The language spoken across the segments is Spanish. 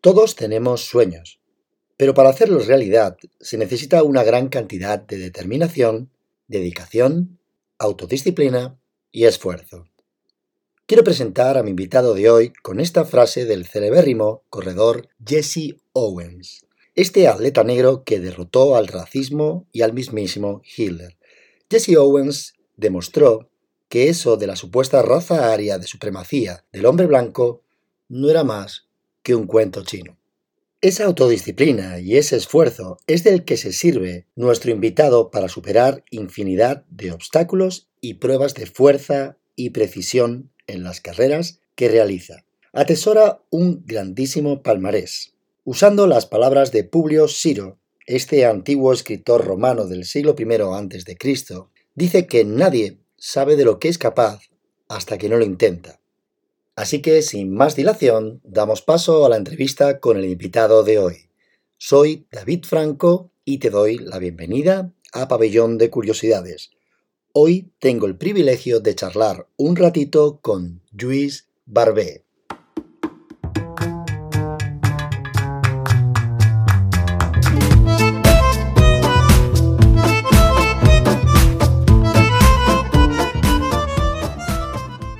Todos tenemos sueños, pero para hacerlos realidad se necesita una gran cantidad de determinación, dedicación, autodisciplina y esfuerzo. Quiero presentar a mi invitado de hoy con esta frase del celebérrimo corredor Jesse Owens, este atleta negro que derrotó al racismo y al mismísimo Hitler. Jesse Owens demostró que eso de la supuesta raza aria de supremacía del hombre blanco no era más que un cuento chino. Esa autodisciplina y ese esfuerzo es del que se sirve nuestro invitado para superar infinidad de obstáculos y pruebas de fuerza y precisión en las carreras que realiza. Atesora un grandísimo palmarés. Usando las palabras de Publio Ciro, este antiguo escritor romano del siglo I a.C., dice que nadie sabe de lo que es capaz hasta que no lo intenta. Así que, sin más dilación, damos paso a la entrevista con el invitado de hoy. Soy David Franco y te doy la bienvenida a Pabellón de Curiosidades. Hoy tengo el privilegio de charlar un ratito con Luis Barbé.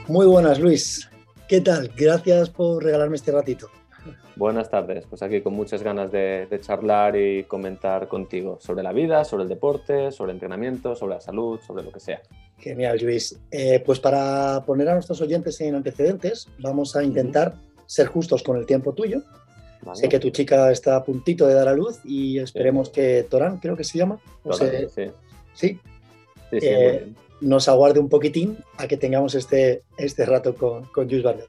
Muy buenas, Luis. ¿Qué tal? Gracias por regalarme este ratito. Buenas tardes, pues aquí con muchas ganas de, charlar y comentar contigo sobre la vida, sobre el deporte, sobre el entrenamiento, sobre la salud, sobre lo que sea. Genial, Luis. Eh, pues para poner a nuestros oyentes en antecedentes, vamos a intentar ser justos con el tiempo tuyo. Sé que tu chica está a puntito de dar a luz y esperemos que Torán, creo que se llama. sí. Sí, sí, sí eh, nos aguarde un poquitín a que tengamos este, este rato con, con Bardet.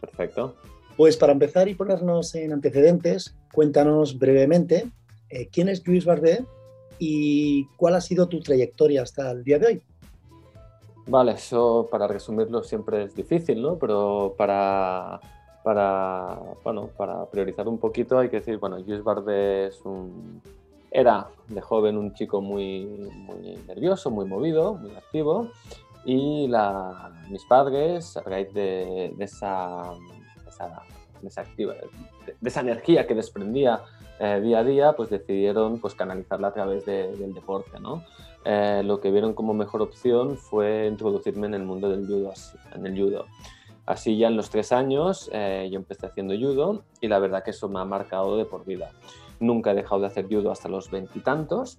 Perfecto. Pues para empezar y ponernos en antecedentes, cuéntanos brevemente eh, quién es Luis Bardet y cuál ha sido tu trayectoria hasta el día de hoy. Vale, eso para resumirlo siempre es difícil, ¿no? Pero para, para, bueno, para priorizar un poquito hay que decir, bueno, Luis Bardet es un era de joven un chico muy, muy nervioso, muy movido, muy activo y la, mis padres, a raíz de, esa, esa, activa, de, esa energía que desprendía eh, día a día, pues decidieron pues, canalizarla a través del deporte. ¿no? Eh, lo que vieron como mejor opción fue introducirme en el mundo del judo. En el judo. Así ya en los tres años eh, yo empecé haciendo judo y la verdad que eso me ha marcado de por vida. Nunca he dejado de hacer judo hasta los veintitantos.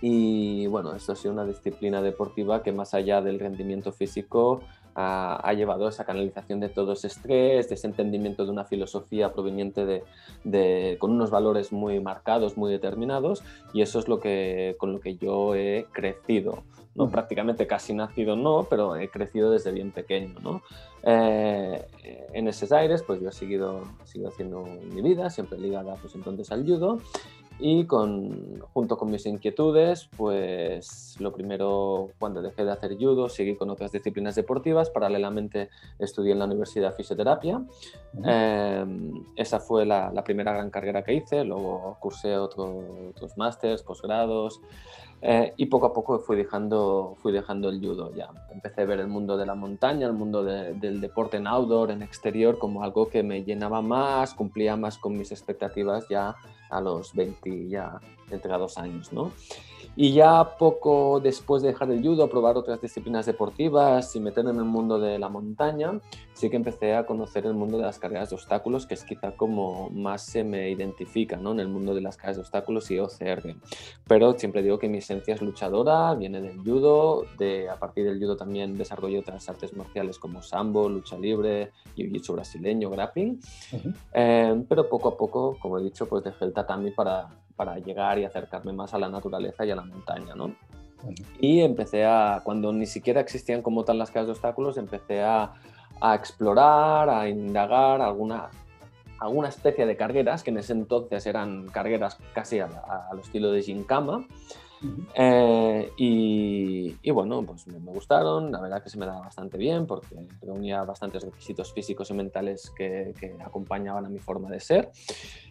Y, bueno, esto ha sido una disciplina deportiva que más allá del rendimiento físico ha, llevado a esa canalización de todo ese estrés, de ese entendimiento de una filosofía proveniente de, con unos valores muy marcados, muy determinados, y eso es lo que, con lo que yo he crecido. ¿No? Prácticamente casi nacido no, pero he crecido desde bien pequeño. ¿no? Eh, en esos aires, pues yo he seguido, sigo haciendo mi vida, siempre ligada pues entonces al judo, y con, junto con mis inquietudes, pues lo primero, cuando dejé de hacer judo, seguí con otras disciplinas deportivas. Paralelamente estudié en la Universidad de Fisioterapia. Em, esa fue la, la, primera gran carrera que hice. Luego cursé otro, otros másters, posgrados. Eh, y poco a poco fui dejando, fui dejando el judo ya. Empecé a ver el mundo de la montaña, el mundo del deporte en outdoor, en exterior, como algo que me llenaba más, cumplía más con mis expectativas ya a los 20, ya dos años, ¿no? Y ya poco después de dejar el judo, probar otras disciplinas deportivas y meterme en el mundo de la montaña, sí que empecé a conocer el mundo de las carreras de obstáculos, que es quizá como más se me identifica ¿no? en el mundo de las carreras de obstáculos y OCR. Pero siempre digo que mi esencia es luchadora, viene del judo, de, a partir del judo también desarrollo otras artes marciales como sambo, lucha libre, jiu-jitsu brasileño, grappling. Eh, pero poco a poco, como he dicho, pues dejé el tatami para para llegar y acercarme más a la naturaleza y a la montaña, ¿no? Y empecé a, cuando ni siquiera existían como tal las casas de obstáculos, empecé a, a explorar, a indagar alguna, alguna especie de cargueras, que en ese entonces eran cargueras casi al estilo de Gincama. Eh, y, bueno, pues me, gustaron, la verdad que se me daba bastante bien porque reunía bastantes requisitos físicos y mentales que, que acompañaban a mi forma de ser.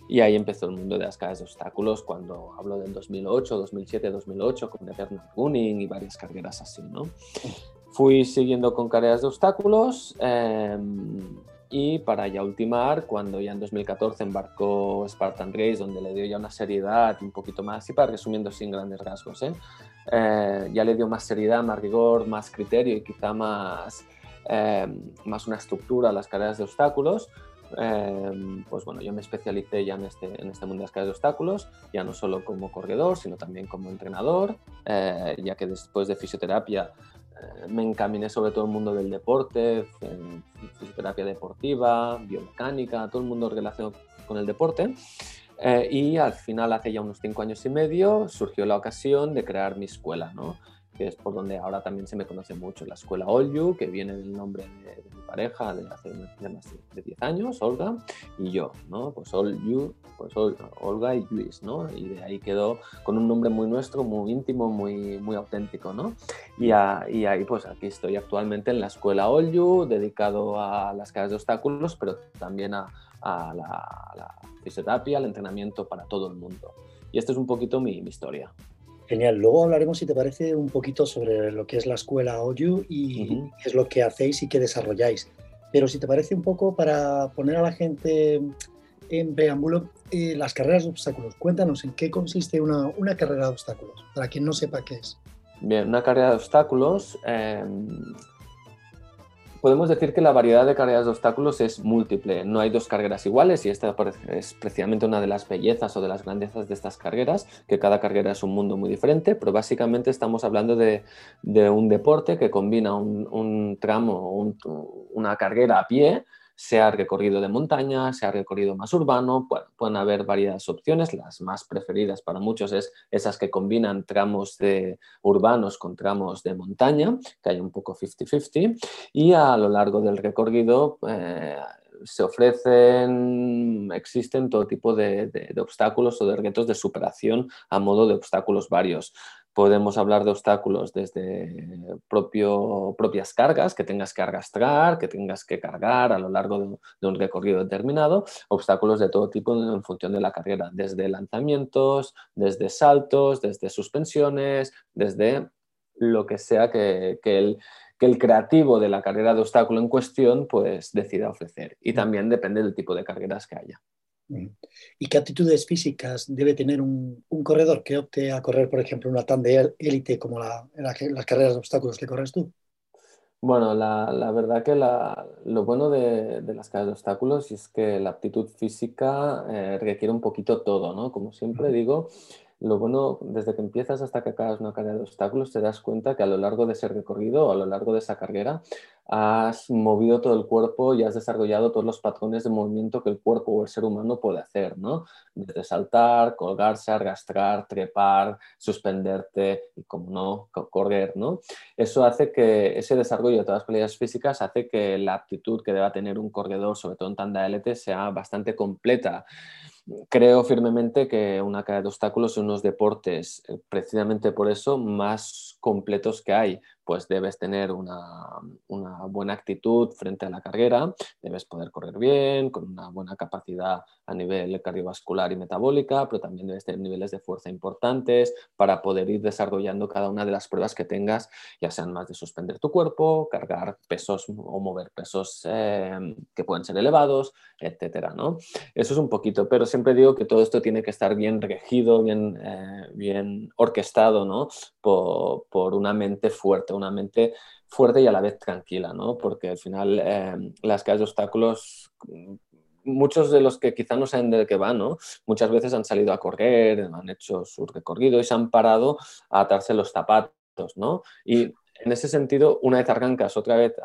Y ahí empezó el mundo de las carreras de obstáculos cuando hablo del 2008, 2007, 2008 con Eternal Running y varias carreras así, ¿no? Fui siguiendo con carreras de obstáculos em, y para ya ultimar, cuando ya en 2014 embarcó Spartan Race, donde le dio ya una seriedad un poquito más, y para resumiendo sin grandes rasgos, ¿eh? Eh, ya le dio más seriedad, más rigor, más criterio y quizá más, eh, más una estructura a las carreras de obstáculos, pues bueno, yo me especialicé ya en este, en este mundo de las carreras de obstáculos, ya no solo como corredor, sino también como entrenador, ya que después de fisioterapia eh, me encaminé sobre todo el mundo del deporte, fisioterapia deportiva, biomecánica, todo el mundo relacionado con el deporte. Eh, y al final, hace ya unos cinco años y medio, surgió la ocasión de crear mi escuela, ¿no? Que es por donde ahora también se me conoce mucho, la escuela All You, que viene del nombre de, mi pareja de hace más de 10 años, Olga, y yo, ¿no? Pues All You, pues Olga y Luis, ¿no? Y de ahí quedó con un nombre muy nuestro, muy íntimo, muy, muy auténtico, ¿no? Y, y ahí, pues aquí estoy actualmente en la escuela All You, dedicado a las cargas de obstáculos, pero también a, a, la, a la, fisioterapia, al entrenamiento para todo el mundo. Y esta es un poquito mi historia. Genial. Luego hablaremos, si te parece, un poquito sobre lo que es la escuela OYU y qué es lo que hacéis y qué desarrolláis. Pero si te parece un poco para poner a la gente en preámbulo, eh, las carreras de obstáculos. Cuéntanos en qué consiste una, una, carrera de obstáculos, para quien no sepa qué es. Bien, una carrera de obstáculos eh, podemos decir que la variedad de carreras de obstáculos es múltiple. No hay dos carreras iguales y esta es precisamente una de las bellezas o de las grandezas de estas carreras, que cada carrera es un mundo muy diferente, pero básicamente estamos hablando de, un deporte que combina un, tramo, una carrera a pie, sea recorrido de montaña, sea recorrido más urbano, pueden haber varias opciones, las más preferidas para muchos es esas que combinan tramos de urbanos con tramos de montaña, que hay un poco 50-50, y a lo largo del recorrido eh, se ofrecen, existen todo tipo de, de, obstáculos o de retos de superación a modo de obstáculos varios. Podemos hablar de obstáculos desde propio, propias cargas que tengas que arrastrar, que tengas que cargar a lo largo de, un recorrido determinado, obstáculos de todo tipo en función de la carrera, desde lanzamientos, desde saltos, desde suspensiones, desde lo que sea que, el, que el creativo de la carrera de obstáculo en cuestión pues decida ofrecer. Y también depende del tipo de carreras que haya. ¿Y qué actitudes físicas debe tener un, corredor que opte a correr, por ejemplo, una TAN de élite como la, las carreras de obstáculos que corres tú? Bueno, la, verdad que lo bueno de, las carreras de obstáculos es que la aptitud física eh, requiere un poquito todo, ¿no? Como siempre digo, lo bueno, desde que empiezas hasta que acabas una carrera de obstáculos, te das cuenta que a lo largo de ese recorrido a lo largo de esa carrera has movido todo el cuerpo y has desarrollado todos los patrones de movimiento que el cuerpo o el ser humano puede hacer, ¿no? Desde saltar, colgarse, arrastrar, trepar, suspenderte y, como no, correr, ¿no? Eso hace que ese desarrollo de todas las cualidades físicas hace que la aptitud que deba tener un corredor, sobre todo en tanda LT, sea bastante completa. Creo firmemente que una carrera de obstáculos son unos deportes, eh, precisamente por eso, más completos que hay, pues debes tener una, buena actitud frente a la carrera, debes poder correr bien, con una buena capacidad a nivel cardiovascular y metabólica, pero también debes tener niveles de fuerza importantes para poder ir desarrollando cada una de las pruebas que tengas, ya sean más de suspender tu cuerpo, cargar pesos o mover pesos eh, que pueden ser elevados, etcétera, ¿no? Eso es un poquito, pero siempre digo que todo esto tiene que estar bien regido, bien, eh, bien orquestado, ¿no? Por, por una mente fuerte una mente fuerte y a la vez tranquila, ¿no? Porque al final eh, las calles de obstáculos, muchos de los que quizá no saben de qué van, ¿no? Muchas veces han salido a correr, han hecho su recorrido y se han parado a atarse los zapatos, ¿no? Y en ese sentido, una vez arrancas otra vez,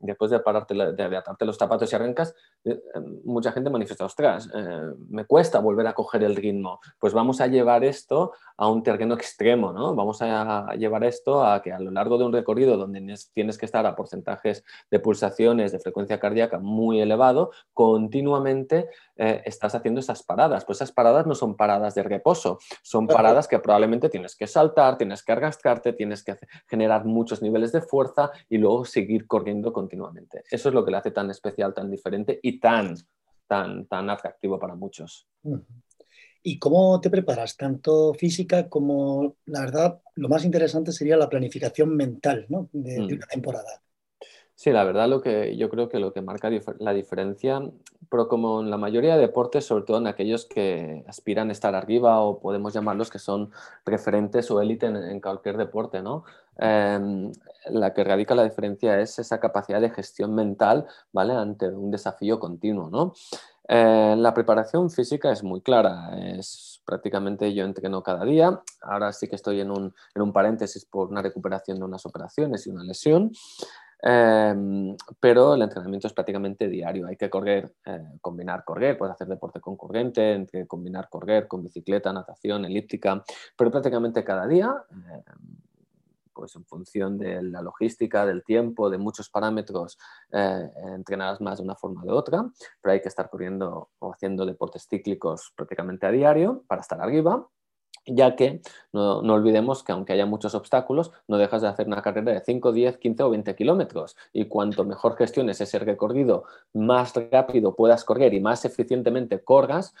después de, pararte, de, atarte los zapatos y arrancas, eh, mucha gente manifiesta, ostras, eh, me cuesta volver a coger el ritmo. Pues vamos a llevar esto a un terreno extremo, ¿no? Vamos a llevar esto a que a lo largo de un recorrido donde tienes que estar a porcentajes de pulsaciones, de frecuencia cardíaca muy elevado, continuamente eh, estás haciendo esas paradas. Pues esas paradas no son paradas de reposo, son paradas que probablemente tienes que saltar, tienes que arrastrarte, tienes que generar muchos niveles de fuerza y luego seguir corriendo continuamente. Eso es lo que le hace tan especial, tan diferente y tan, tan, tan atractivo para muchos. ¿Y cómo te preparas? Tanto física como, la verdad, lo más interesante sería la planificación mental de, de mm. una temporada. Sí, la verdad lo que yo creo que lo que marca la diferencia, pero como en la mayoría de deportes, sobre todo en aquellos que aspiran a estar arriba o podemos llamarlos que son referentes o élite en, cualquier deporte, ¿no? Em, la que radica la diferencia es esa capacidad de gestión mental, ¿vale? Ante un desafío continuo, ¿no? Eh, la preparación física es muy clara, es prácticamente yo entreno cada día, ahora sí que estoy en un, en un paréntesis por una recuperación de unas operaciones y una lesión, Em, pero el entrenamiento es prácticamente diario. Hay que correr, eh, combinar correr, puedes hacer deporte con corriente, combinar correr con bicicleta, natación, elíptica, pero prácticamente cada día, em, pues en función de la logística, del tiempo, de muchos parámetros, eh, entrenarás más de una forma o de otra, pero hay que estar corriendo o haciendo deportes cíclicos prácticamente a diario para estar arriba ya que no, olvidemos que aunque haya muchos obstáculos, no dejas de hacer una carrera de 5, 10, 15 o 20 kilómetros. Y cuanto mejor gestiones ese recorrido, más rápido puedas correr y más eficientemente corras,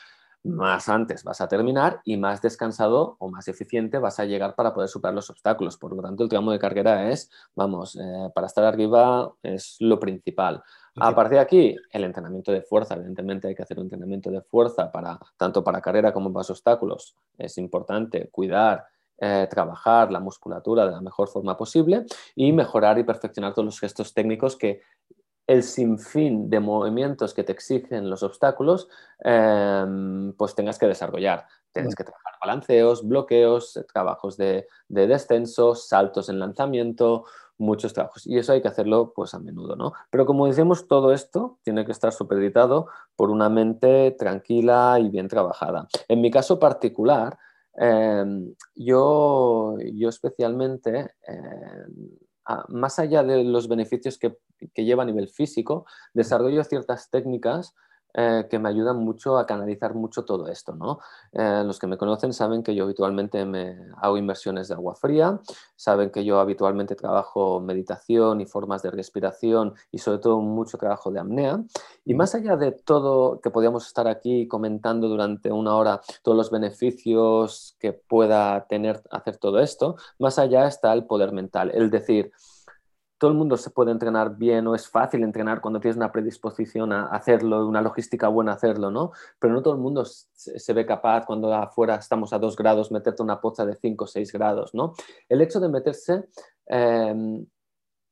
más antes vas a terminar y más descansado o más eficiente vas a llegar para poder superar los obstáculos. Por lo tanto, el tramo de carrera es, vamos, eh, para estar arriba es lo principal. A partir de aquí, el entrenamiento de fuerza, evidentemente hay que hacer un entrenamiento de fuerza para tanto para carrera como para obstáculos. Es importante cuidar, eh, trabajar la musculatura de la mejor forma posible y mejorar y perfeccionar todos los gestos técnicos que el sinfín de movimientos que te exigen los obstáculos, em, pues tengas que desarrollar. Tienes que trabajar balanceos, bloqueos, trabajos de, de descenso, saltos en lanzamiento, muchos trabajos. Y eso hay que hacerlo pues a menudo, ¿no? Pero como decimos, todo esto tiene que estar supeditado por una mente tranquila y bien trabajada. En mi caso particular, em, yo, yo especialmente, em, más allá de los beneficios que, que lleva a nivel físico, desarrollo ciertas técnicas eh, que me ayudan mucho a canalizar mucho todo esto. ¿no? Eh, los que me conocen saben que yo habitualmente me hago inversiones de agua fría, saben que yo habitualmente trabajo meditación y formas de respiración y sobre todo mucho trabajo de apnea. Y más allá de todo que podíamos estar aquí comentando durante una hora, todos los beneficios que pueda tener hacer todo esto, más allá está el poder mental, el decir, todo el mundo se puede entrenar bien o es fácil entrenar cuando tienes una predisposición a hacerlo, una logística buena hacerlo, ¿no? Pero no todo el mundo se, ve capaz cuando afuera estamos a dos grados meterte una poza de 5 o 6 grados, ¿no? El hecho de meterse em,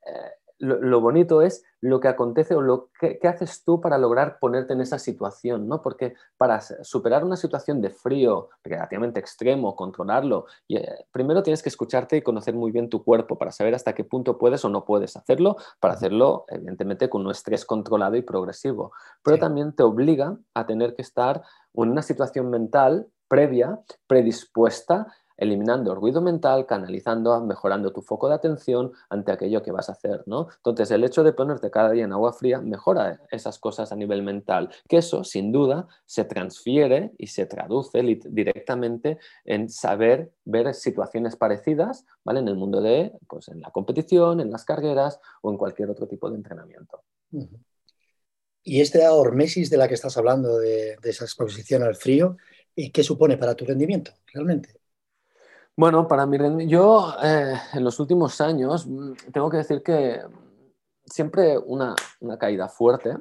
eh, lo, bonito es lo que acontece o lo que, haces tú para lograr ponerte en esa situación, ¿no? Porque para superar una situación de frío relativamente extremo, controlarlo, y, eh, primero tienes que escucharte y conocer muy bien tu cuerpo para saber hasta qué punto puedes o no puedes hacerlo, para hacerlo, evidentemente, con un estrés controlado y progresivo. Pero también te obliga a tener que estar en una situación mental previa, predispuesta eliminando ruido mental, canalizando, mejorando tu foco de atención ante aquello que vas a hacer, ¿no? Entonces, el hecho de ponerte cada día en agua fría mejora esas cosas a nivel mental, que eso, sin duda, se transfiere y se traduce directamente en saber ver situaciones parecidas, ¿vale? En el mundo de, pues, en la competición, en las carreras o en cualquier otro tipo de entrenamiento. Y este hormesis de la que estás hablando, de, de esa exposición al frío, ¿qué supone para tu rendimiento realmente? Bueno, para mí, yo eh, en los últimos años mm, tengo que decir que siempre una, caída fuerte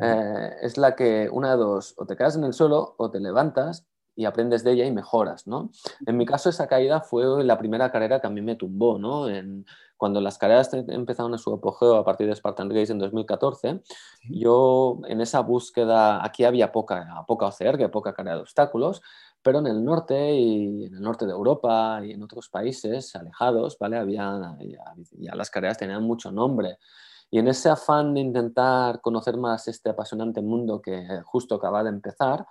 eh, es la que una de dos, o te quedas en el suelo o te levantas y aprendes de ella y mejoras, ¿no? En mi caso esa caída fue la primera carrera que a mí me tumbó, ¿no? En, cuando las carreras empezaron a su apogeo a partir de Spartan Race en 2014, yo en esa búsqueda, aquí había poca, poca OCR, poca carrera de obstáculos, pero en el norte y en el norte de Europa y en otros países alejados, ¿vale? Había, ya, las carreras tenían mucho nombre. Y en ese afán de intentar conocer más este apasionante mundo que justo acaba de empezar,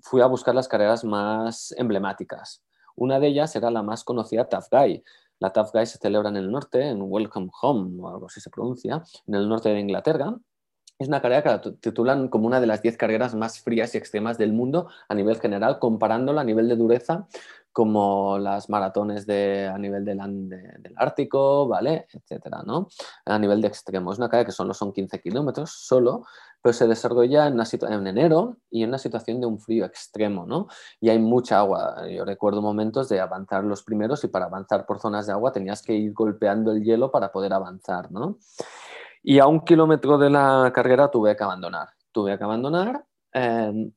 fui a buscar las carreras más emblemáticas. Una de ellas era la más conocida, Tough Guy. La Tough Guy se celebra en el norte, en Welcome Home, o algo así se pronuncia, en el norte de Inglaterra, es una carrera que la titulan como una de las 10 carreras más frías y extremas del mundo a nivel general, comparándola a nivel de dureza como las maratones de, a nivel del, del Ártico, ¿vale? Etcétera, ¿no? A nivel de extremo. Es una carrera que solo son 15 kilómetros solo, pero se desarrolla en, una en enero y en una situación de un frío extremo, ¿no? Y hay mucha agua. Yo recuerdo momentos de avanzar los primeros y para avanzar por zonas de agua tenías que ir golpeando el hielo para poder avanzar, ¿no? Y a un kilómetro de la carrera tuve que abandonar. Tuve que abandonar em,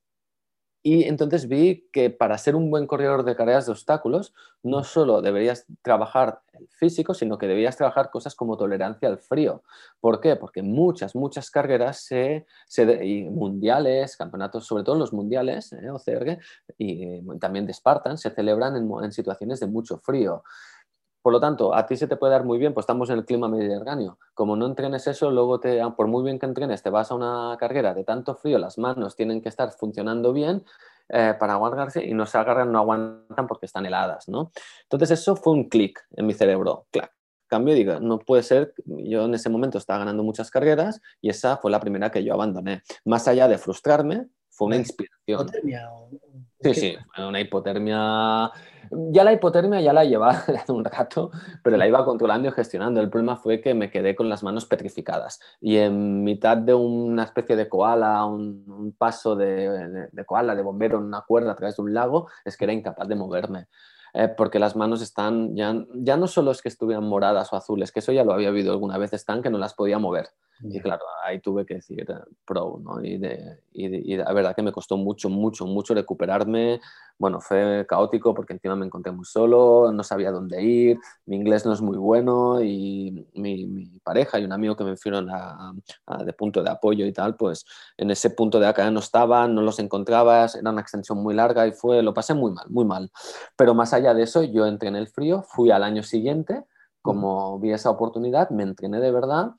y entonces vi que para ser un buen corredor de carreras de obstáculos, no solo deberías trabajar el físico, sino que debías trabajar cosas como tolerancia al frío. ¿Por qué? Porque muchas, muchas carreras y mundiales, campeonatos, sobre todo los mundiales, eh, y también de Spartan, se celebran en situaciones de mucho frío. Por lo tanto, a ti se te puede dar muy bien, pues estamos en el clima mediterráneo. Como no entrenes eso, luego te, por muy bien que entrenes, te vas a una carrera de tanto frío, las manos tienen que estar funcionando bien eh, para aguantarse y no se agarran, no aguantan porque están heladas, ¿no? Entonces eso fue un clic en mi cerebro, clac. Cambio, digo, no puede ser, yo en ese momento estaba ganando muchas carreras y esa fue la primera que yo abandoné. Más allá de frustrarme, fue una inspiración. ¿Hipotermia? Sí, sí, una hipotermia. Ya la hipotermia ya la llevaba hace un rato, pero la iba controlando y gestionando. El problema fue que me quedé con las manos petrificadas y en mitad de una especie de koala, un, paso de, de, koala, de bombero en una cuerda a través de un lago, es que era incapaz de moverme. Eh, porque las manos están, ya, ya no solo es que estuvieran moradas o azules, que eso ya lo había habido alguna vez, están que no las podía mover. Y claro, ahí tuve que decir eh, pro, ¿no? Y, de, y, la verdad que me costó mucho, mucho, mucho recuperarme. Bueno, fue caótico porque encima me encontré muy solo, no sabía dónde ir, mi inglés no es muy bueno y mi, mi pareja y un amigo que me fueron a, de punto de apoyo y tal, pues en ese punto de acá no estaban, no los encontrabas, era una extensión muy larga y fue, lo pasé muy mal, muy mal. Pero más allá de eso, yo entré en el frío, fui al año siguiente, como vi esa oportunidad, me entrené de verdad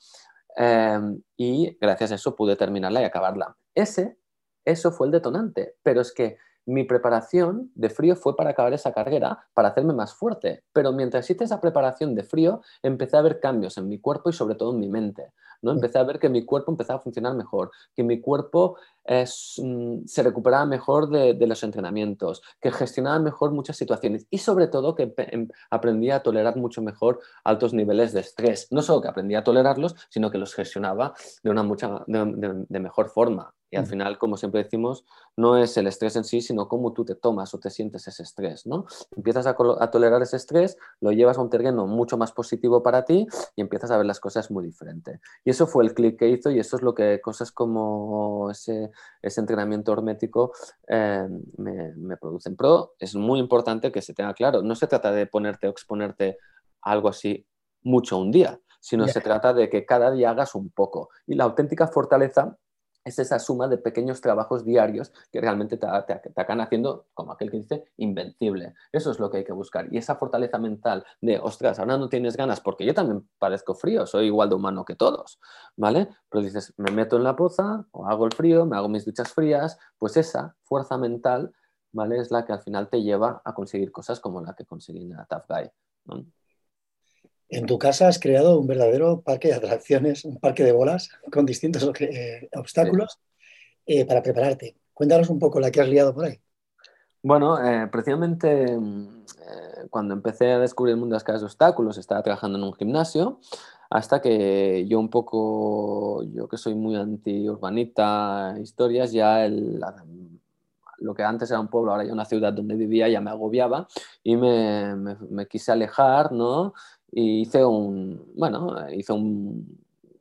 Em, y gracias a eso pude terminarla y acabarla. Ese, eso fue el detonante, pero es que mi preparación de frío fue para acabar esa carrera, para hacerme más fuerte. Pero mientras hice esa preparación de frío, empecé a ver cambios en mi cuerpo y sobre todo en mi mente. ¿no? Empecé a ver que mi cuerpo empezaba a funcionar mejor, que mi cuerpo mm, se recuperaba mejor de, los entrenamientos, que gestionaba mejor muchas situaciones y sobre todo que em, aprendí a tolerar mucho mejor altos niveles de estrés. No solo que aprendí a tolerarlos, sino que los gestionaba de una mucha, de mejor forma. Y al mm. final, como siempre decimos, no es el estrés en sí, sino cómo tú te tomas o te sientes ese estrés, ¿no? Empiezas a, tolerar ese estrés, lo llevas a un terreno mucho más positivo para ti y empiezas a ver las cosas muy diferente. Y eso fue el clic que hizo y eso es lo que cosas como ese, ese entrenamiento hermético eh, me, me producen. Pero es muy importante que se tenga claro, no se trata de ponerte o exponerte a algo así mucho un día, sino se trata de que cada día hagas un poco. Y la auténtica fortaleza es esa suma de pequeños trabajos diarios que realmente te, te, acaban haciendo, como aquel que dice, invencible. Eso es lo que hay que buscar. Y esa fortaleza mental de, ostras, ahora no tienes ganas, porque yo también parezco frío, soy igual de humano que todos, ¿vale? Pero dices, me meto en la poza, o hago el frío, me hago mis duchas frías, pues esa fuerza mental, ¿vale? Es la que al final te lleva a conseguir cosas como la que conseguí en la Tough Guy. En tu casa has creado un verdadero parque de atracciones, un parque de bolas con distintos eh, obstáculos eh, para prepararte. Cuéntanos un poco la que has liado por ahí. Bueno, eh, precisamente mm, cuando empecé a descubrir el mundo de las casas de obstáculos, estaba trabajando en un gimnasio, hasta que yo un poco, yo que soy muy anti-urbanita, historias, ya lo que antes era un pueblo, ahora ya una ciudad donde vivía, ya me agobiaba y me, me, me quise alejar, ¿no? Y hice un, bueno, hice un,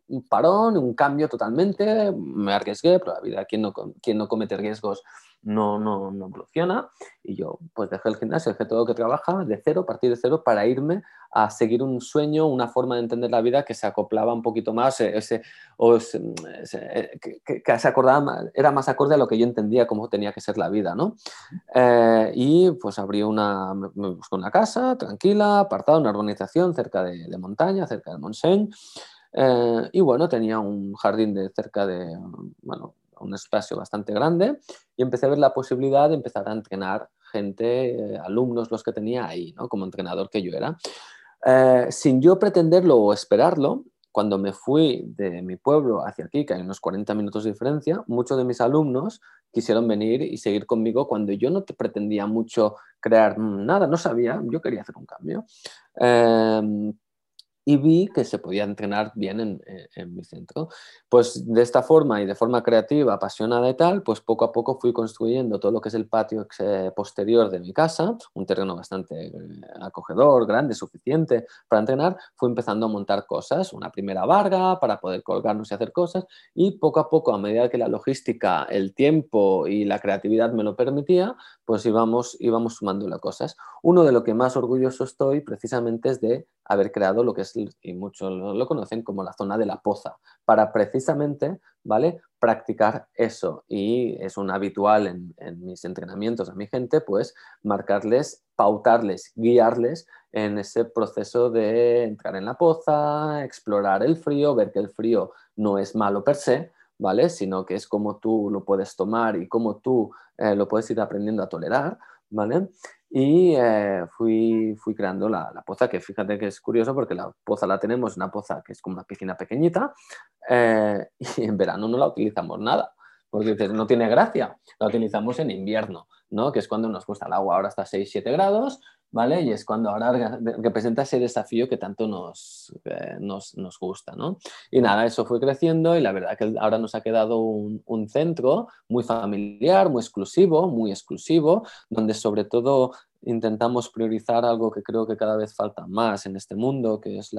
un, parón, un cambio totalmente, me arriesgué, pero la vida, quien no, quien no comete riesgos no, no, no evoluciona. Y yo pues dejé el gimnasio, dejé todo lo que trabajaba de cero, partir de cero, para irme a seguir un sueño, una forma de entender la vida que se acoplaba un poquito más, eh, ese, o eh, que, se acordaba, era más acorde a lo que yo entendía cómo tenía que ser la vida, ¿no? Eh, y pues abrí una, me una casa tranquila, apartada, una urbanización cerca de, de montaña, cerca de Montseny. y bueno, tenía un jardín de cerca de, bueno, un espacio bastante grande y empecé a ver la posibilidad de empezar a entrenar gente, eh, alumnos los que tenía ahí, ¿no? como entrenador que yo era. Eh, sin yo pretenderlo o esperarlo, cuando me fui de mi pueblo hacia aquí, que hay unos 40 minutos de diferencia, muchos de mis alumnos quisieron venir y seguir conmigo cuando yo no te pretendía mucho crear nada, no sabía, yo quería hacer un cambio. Eh, y vi que se podía entrenar bien en, mi centro. Pues de esta forma y de forma creativa, apasionada y tal, pues poco a poco fui construyendo todo lo que es el patio posterior de mi casa, un terreno bastante eh, acogedor, grande, suficiente para entrenar. Fui empezando a montar cosas, una primera barra para poder colgarnos y hacer cosas y poco a poco, a medida que la logística, el tiempo y la creatividad me lo permitía, pues íbamos, íbamos sumándole cosas. Uno de lo que más orgulloso estoy precisamente es de haber creado lo que es, y muchos lo, conocen como la zona de la poza, para precisamente, ¿vale? Practicar eso. Y es un habitual en, mis entrenamientos a mi gente, pues marcarles, pautarles, guiarles en ese proceso de entrar en la poza, explorar el frío, ver que el frío no es malo per se, ¿vale? Sino que es como tú lo puedes tomar y cómo tú eh, lo puedes ir aprendiendo a tolerar, ¿vale? Y eh, fui, fui creando la, poza, que fíjate que es curioso porque la poza la tenemos, una poza que es como una piscina pequeñita, eh, y en verano no la utilizamos nada, porque no tiene gracia, la utilizamos en invierno, ¿no? Que es cuando nos gusta el agua, ahora está a 6-7 grados, ¿vale? Y es cuando ahora representa ese desafío que tanto nos, eh, nos, nos, gusta, ¿no? Y nada, eso fue creciendo y la verdad que ahora nos ha quedado un, un, centro muy familiar, muy exclusivo, muy exclusivo, donde sobre todo intentamos priorizar algo que creo que cada vez falta más en este mundo, que es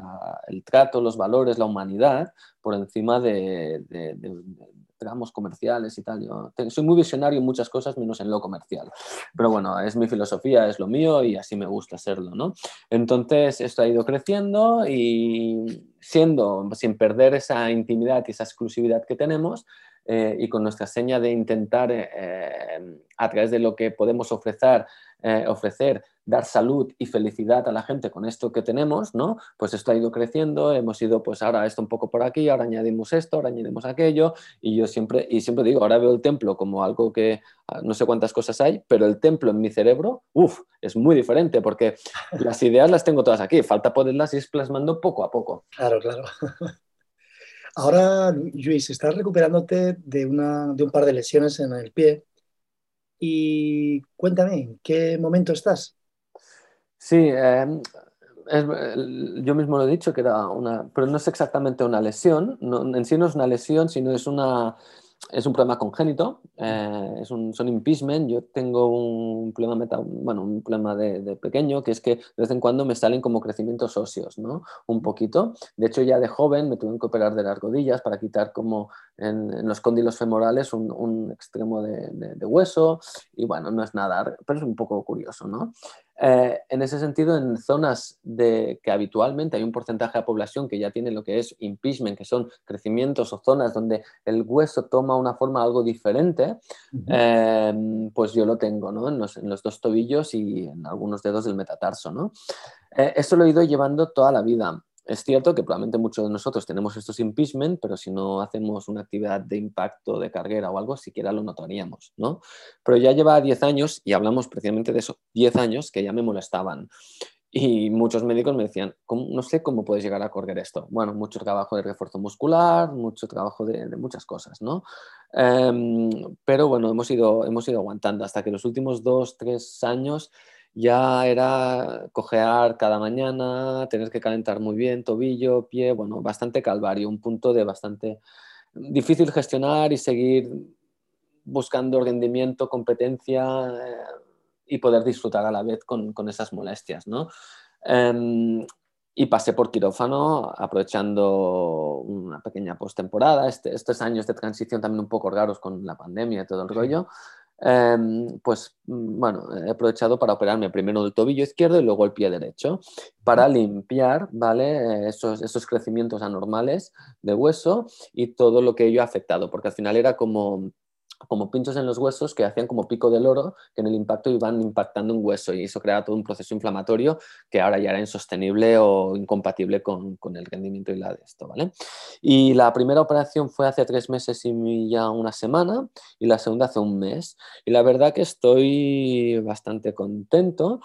el trato, los valores, la humanidad, por encima de, de, de digamos, comerciales y tal. Yo soy muy visionario en muchas cosas, menos en lo comercial. Pero bueno, es mi filosofía, es lo mío y así me gusta serlo, ¿no? Entonces, esto ha ido creciendo y siendo, sin perder esa intimidad y esa exclusividad que tenemos, eh, y con nuestra seña de intentar, eh, a través de lo que podemos ofrecer, eh, ofrecer, dar salud y felicidad a la gente con esto que tenemos, ¿no? Pues esto ha ido creciendo, hemos ido, pues ahora esto un poco por aquí, ahora añadimos esto, ahora añadimos aquello, y yo siempre, y siempre digo, ahora veo el templo como algo que ah, no sé cuántas cosas hay, pero el templo en mi cerebro, uff, es muy diferente, porque las ideas las tengo todas aquí, falta poderlas ir plasmando poco a poco. Claro, claro. Ahora, Luis, estás recuperándote de, una, de un par de lesiones en el pie. Y cuéntame, ¿en qué momento estás? Sí, em, yo mismo lo he dicho que era una, pero no es exactamente una lesión, en sí no es una lesión, sino es una, es un problema congénito, eh, es un, son impeachment. Yo tengo un problema, bueno, un problema de, pequeño, que es que de vez en cuando me salen como crecimientos óseos, ¿no? Un poquito. De hecho, ya de joven me tuve que operar de las rodillas para quitar como en, los cóndilos femorales un, un extremo de, de, hueso. Y bueno, no es nada, pero es un poco curioso, ¿no? Eh, en ese sentido, en zonas de que habitualmente hay un porcentaje de población que ya tiene lo que es impeachment, que son crecimientos o zonas donde el hueso toma una forma algo diferente, em, pues yo lo tengo ¿no? en, los, dos tobillos y en algunos dedos del metatarso. ¿no? Eh, eso lo he ido llevando toda la vida. Es cierto que probablemente muchos de nosotros tenemos estos impeachment, pero si no hacemos una actividad de impacto de carguera o algo, siquiera lo notaríamos, ¿no? Pero ya lleva 10 años, y hablamos precisamente de eso, 10 años que ya me molestaban. Y muchos médicos me decían, no sé cómo puedes llegar a correr esto. Bueno, mucho trabajo de refuerzo muscular, mucho trabajo de, muchas cosas, ¿no? Em, pero bueno, hemos ido, hemos ido aguantando hasta que los últimos dos, tres años ya era cojear cada mañana, tener que calentar muy bien, tobillo, pie, bueno, bastante calvario, un punto de bastante difícil gestionar y seguir buscando rendimiento, competencia eh, y poder disfrutar a la vez con, con esas molestias, ¿no? Em, y pasé por quirófano aprovechando una pequeña postemporada, este, estos años de transición también un poco raros con la pandemia y todo el rollo. Em, pues mm, bueno, he aprovechado para operarme primero el tobillo izquierdo y luego el pie derecho, para limpiar, ¿vale? Esos, esos crecimientos anormales de hueso y todo lo que ello ha afectado, porque al final era como como pinchos en los huesos que hacían como pico del oro, que en el impacto iban impactando un hueso y eso creaba todo un proceso inflamatorio que ahora ya era insostenible o incompatible con, con el rendimiento y la de esto, ¿vale? Y la primera operación fue hace tres meses y ya una semana y la segunda hace un mes. Y la verdad que estoy bastante contento,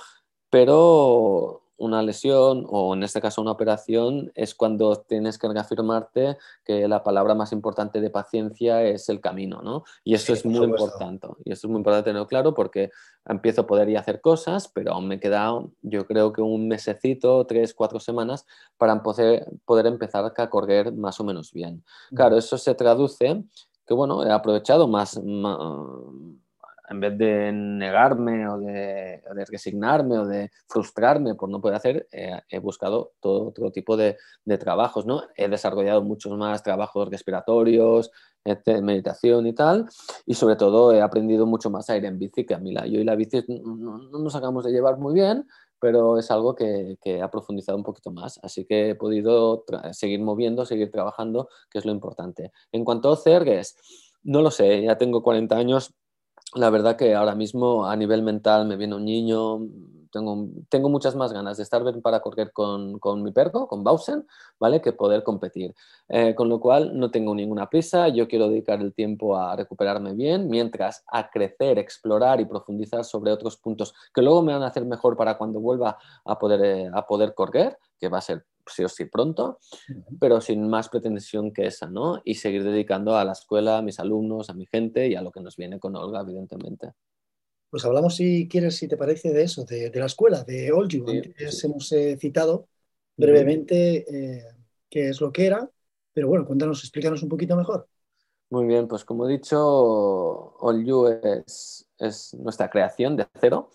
pero una lesión o en este caso una operación es cuando tienes que reafirmarte que la palabra más importante de paciencia es el camino, ¿no? Y eso es muy importante. Y eso es muy importante tenerlo claro porque empiezo a poder ir a hacer cosas, pero aún me queda, yo creo que un mesecito, tres, cuatro semanas para poder, poder empezar a correr más o menos bien. Claro, eso se traduce que, bueno, he aprovechado más en vez de negarme o de, resignarme o de frustrarme por no poder hacer, eh, he buscado todo otro tipo de, trabajos, ¿no? He desarrollado muchos más trabajos respiratorios, meditación y tal, y sobre todo he aprendido mucho más a ir en bici, que a mí yo y la bici no, nos acabamos de llevar muy bien, pero es algo que, que, ha profundizado un poquito más, así que he podido seguir moviendo, seguir trabajando, que es lo importante. En cuanto a cergues, no lo sé, ya tengo 40 años, la verdad que ahora mismo a nivel mental me viene un niño, tengo, tengo muchas más ganas de estar bien para correr con, con, mi perro, con Bausen, ¿vale? Que poder competir. Eh, con lo cual no tengo ninguna prisa, yo quiero dedicar el tiempo a recuperarme bien, mientras a crecer, explorar y profundizar sobre otros puntos que luego me van a hacer mejor para cuando vuelva a poder, eh, a poder correr, que va a ser sí o sí pronto, pero sin más pretensión que esa, ¿no? Y seguir dedicando a la escuela, a mis alumnos, a mi gente y a lo que nos viene con Olga, evidentemente. Pues hablamos, si quieres, si te parece, de eso, de, la escuela, de All You. hemos eh, citado brevemente eh, qué es lo que era, pero bueno, cuéntanos, explícanos un poquito mejor. Muy bien, pues como he dicho, All You es, es nuestra creación de cero.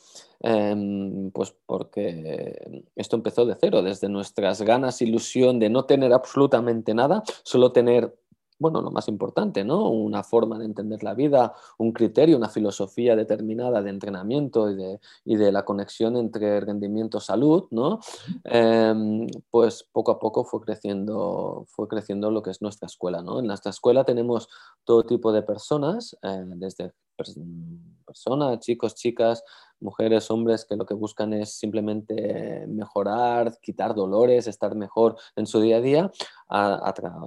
Em, pues porque esto empezó de cero, desde nuestras ganas, ilusión de no tener absolutamente nada, solo tener, bueno, lo más importante, ¿no? Una forma de entender la vida, un criterio, una filosofía determinada de entrenamiento y de, y de la conexión entre rendimiento salud, ¿no? Em, pues poco a poco fue creciendo, fue creciendo lo que es nuestra escuela, ¿no? En nuestra escuela tenemos todo tipo de personas, eh, desde personas, chicos, chicas, mujeres, hombres que lo que buscan es simplemente mejorar, quitar dolores, estar mejor en su día a día,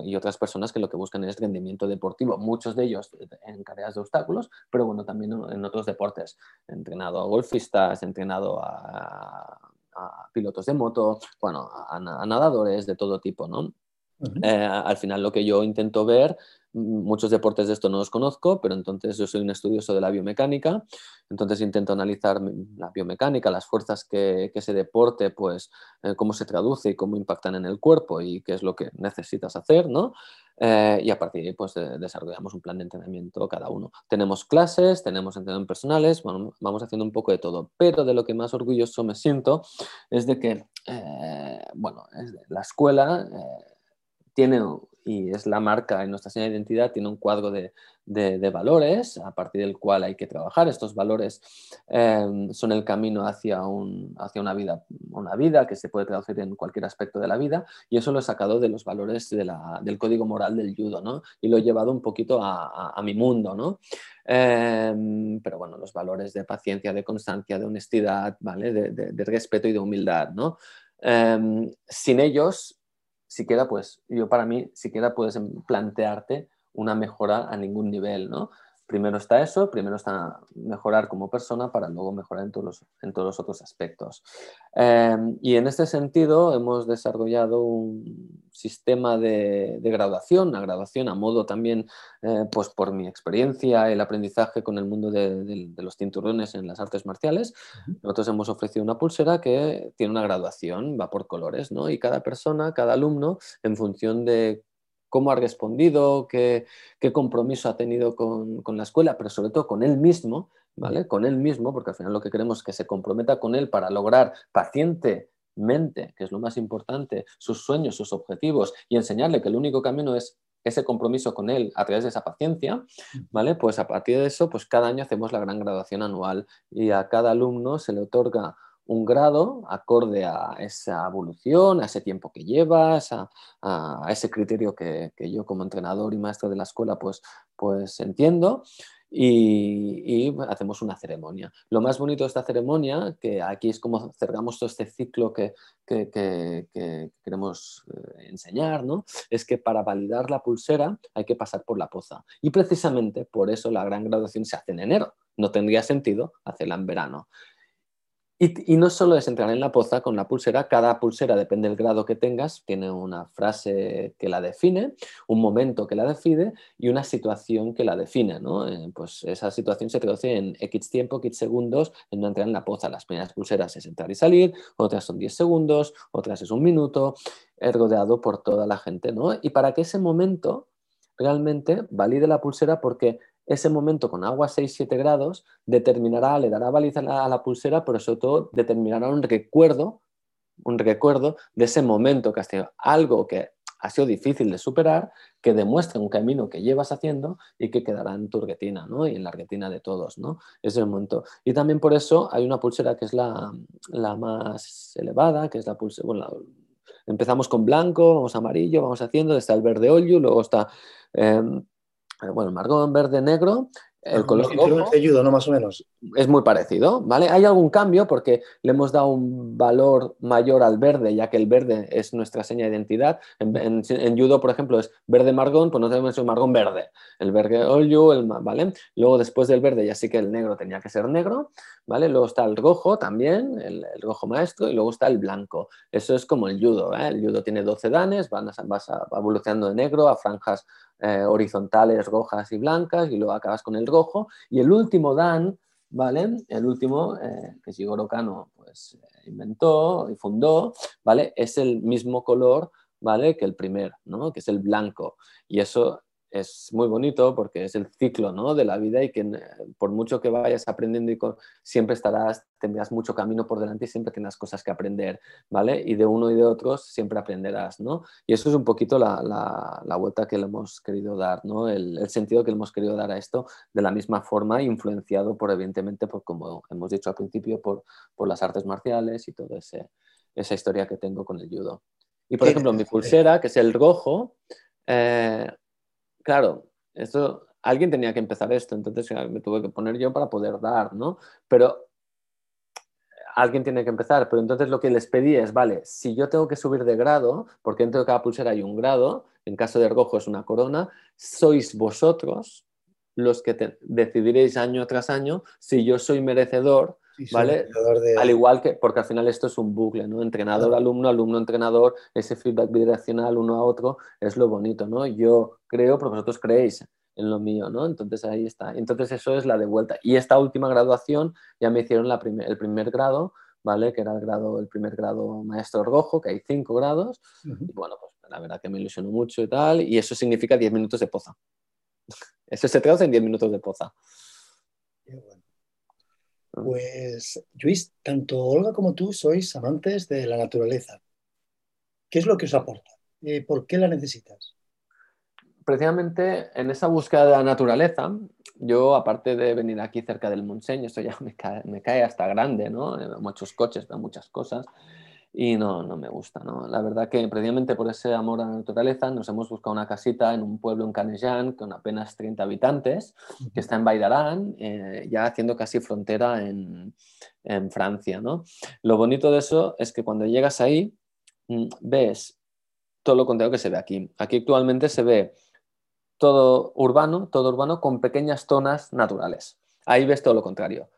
y otras personas que lo que buscan es rendimiento deportivo, muchos de ellos en carreras de obstáculos, pero bueno, también en otros deportes. He entrenado a golfistas, he entrenado a, pilotos de moto, bueno, a, nadadores de todo tipo, ¿no? Eh, al final lo que yo intento ver muchos deportes de esto no los conozco, pero entonces yo soy un estudioso de la biomecánica, entonces intento analizar la biomecánica, las fuerzas que, ese deporte, pues eh, cómo se traduce y cómo impactan en el cuerpo y qué es lo que necesitas hacer, ¿no? Eh, y a partir de ahí, pues desarrollamos un plan de entrenamiento cada uno. Tenemos clases, tenemos entrenamientos personales, vamos haciendo un poco de todo, pero de lo que más orgulloso me siento es de que, eh, bueno, la escuela tiene y es la marca en nuestra señal de identidad, tiene un cuadro de, valores a partir del cual hay que trabajar. Estos valores em, son el camino hacia, un, hacia una, vida, una vida que se puede traducir en cualquier aspecto de la vida y eso lo he sacado de los valores del código moral del judo ¿no? y lo he llevado un poquito a, mi mundo. ¿no? Em, pero bueno, los valores de paciencia, de constancia, de honestidad, ¿vale? de, respeto y de humildad. ¿no? Em, sin ellos siquiera, pues, yo para mí, siquiera puedes plantearte una mejora a ningún nivel, ¿no? Primero está eso, primero está mejorar como persona para luego mejorar en todos los, en todos los otros aspectos. Em, y en este sentido hemos desarrollado un sistema de, graduación, una graduación a modo también, eh, pues por mi experiencia, el aprendizaje con el mundo de, los cinturones en las artes marciales. Nosotros hemos ofrecido una pulsera que tiene una graduación, va por colores, ¿no? Y cada persona, cada alumno, en función de cómo ha respondido, qué, compromiso ha tenido con, la escuela, pero sobre todo con él mismo, ¿vale? Con él mismo, porque al final lo que queremos es que se comprometa con él para lograr pacientemente, que es lo más importante, sus sueños, sus objetivos y enseñarle que el único camino es ese compromiso con él a través de esa paciencia, ¿vale? Pues a partir de eso, pues cada año hacemos la gran graduación anual y a cada alumno se le otorga un grado acorde a esa evolución, a ese tiempo que llevas, a, ese criterio que, yo como entrenador y maestro de la escuela pues, pues entiendo. Y, hacemos una ceremonia. Lo más bonito de esta ceremonia, que aquí es como cerramos todo este ciclo que, queremos eh, enseñar, ¿no? es que para validar la pulsera hay que pasar por la poza. Y precisamente por eso la gran graduación se hace en enero. No tendría sentido hacerla en verano. Y, no solo es entrar en la poza con la pulsera, cada pulsera, depende del grado que tengas, tiene una frase que la define, un momento que la define y una situación que la define. ¿no? Eh, pues esa situación se traduce en X tiempo, X segundos en no entrar en la poza. Las primeras pulseras es entrar y salir, otras son 10 segundos, otras es un minuto, es rodeado por toda la gente. ¿no? Y para que ese momento realmente valide la pulsera porque ese momento con agua 6-7 grados determinará, le dará baliza a la pulsera, pero sobre todo determinará un recuerdo, un recuerdo de ese momento que has tenido, algo que ha sido difícil de superar, que demuestra un camino que llevas haciendo y que quedará en tu retina, ¿no? Y en la retina de todos, ¿no? Es el momento. Y también por eso hay una pulsera que es la, más elevada, que es la pulsera, bueno, empezamos con blanco, vamos a amarillo, vamos haciendo, está el verde olio, luego está... Em, bueno, margón verde negro, el color rojo, ¿no? Más o menos. Es muy parecido, ¿vale? Hay algún cambio porque le hemos dado un valor mayor al verde, ya que el verde es nuestra seña de identidad. En, judo, por ejemplo, es verde margón, pues no tenemos el margón verde. El verde olio, el, ¿vale? Luego después del verde ya sí que el negro tenía que ser negro, ¿vale? Luego está el rojo también, el, rojo maestro, y luego está el blanco. Eso es como el judo, ¿eh? El judo tiene 12 danes, van a, vas evolucionando de negro a franjas eh, horizontales rojas y blancas y luego acabas con el rojo. Y el último Dan, ¿vale? El último eh, que Shigoro Kano pues, inventó y fundó, ¿vale? Es el mismo color, ¿vale? Que el primer, ¿no? Que es el blanco. Y eso es muy bonito porque es el ciclo ¿no? de la vida y que eh, por mucho que vayas aprendiendo y siempre estarás, tendrás mucho camino por delante y siempre tendrás cosas que aprender, ¿vale? Y de uno y de otros siempre aprenderás, ¿no? Y eso es un poquito la, la, vuelta que le hemos querido dar, ¿no? El, sentido que le hemos querido dar a esto de la misma forma, influenciado por, evidentemente, por, como hemos dicho al principio, por, por las artes marciales y toda esa historia que tengo con el judo. Y por ejemplo, mi pulsera, que es el rojo, eh, claro, esto, alguien tenía que empezar esto, entonces me tuve que poner yo para poder dar, ¿no? Pero alguien tiene que empezar, pero entonces lo que les pedí es, vale, si yo tengo que subir de grado, porque dentro de cada pulsera hay un grado, en caso de rojo es una corona, sois vosotros los que decidiréis año tras año si yo soy merecedor ¿vale? Al igual que, porque al final esto es un bucle, ¿no? Entrenador, alumno, alumno, entrenador, ese feedback bidireccional uno a otro es lo bonito, ¿no? Yo creo, pero vosotros creéis en lo mío, ¿no? Entonces ahí está. Entonces eso es la de vuelta. Y esta última graduación ya me hicieron la el primer grado, ¿vale? Que era el grado, el primer grado maestro rojo, que hay cinco grados. Y bueno, pues la verdad que me ilusionó mucho y tal. Y eso significa 10 minutos de poza. Eso se traduce en 10 minutos de poza. Pues, Luis, tanto Olga como tú sois amantes de la naturaleza. ¿Qué es lo que os aporta? Eh, ¿Por qué la necesitas? Precisamente en esa búsqueda de la naturaleza, yo, aparte de venir aquí cerca del Montseny, esto ya me cae, me cae hasta grande, ¿no? Muchos coches, muchas cosas y no, no me gusta. ¿no? La verdad que precisamente por ese amor a la naturaleza nos hemos buscado una casita en un pueblo en Canejan con apenas 30 habitantes, que está en Baidarán, eh, ya haciendo casi frontera en, en, Francia. ¿no? Lo bonito de eso es que cuando llegas ahí mm, ves todo lo contrario que se ve aquí. Aquí actualmente se ve todo urbano, todo urbano con pequeñas zonas naturales. Ahí ves todo lo contrario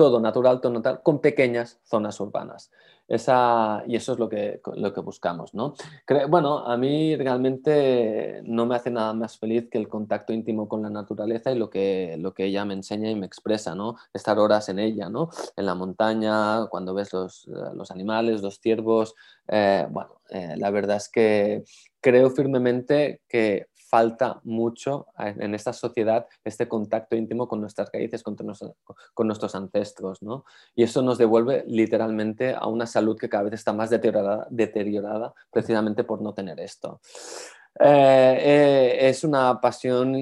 todo natural, todo natural, con pequeñas zonas urbanas. Esa, y eso es lo que, lo que buscamos. ¿no? bueno, a mí realmente no me hace nada más feliz que el contacto íntimo con la naturaleza y lo que, lo que ella me enseña y me expresa, ¿no? estar horas en ella, ¿no? en la montaña, cuando ves los, los animales, los ciervos. Eh, bueno, eh, la verdad es que creo firmemente que falta mucho en esta sociedad este contacto íntimo con nuestras raíces, con, nuestros ancestros, ¿no? Y eso nos devuelve literalmente a una salud que cada vez está más deteriorada, deteriorada precisamente por no tener esto. Eh, eh, es una pasión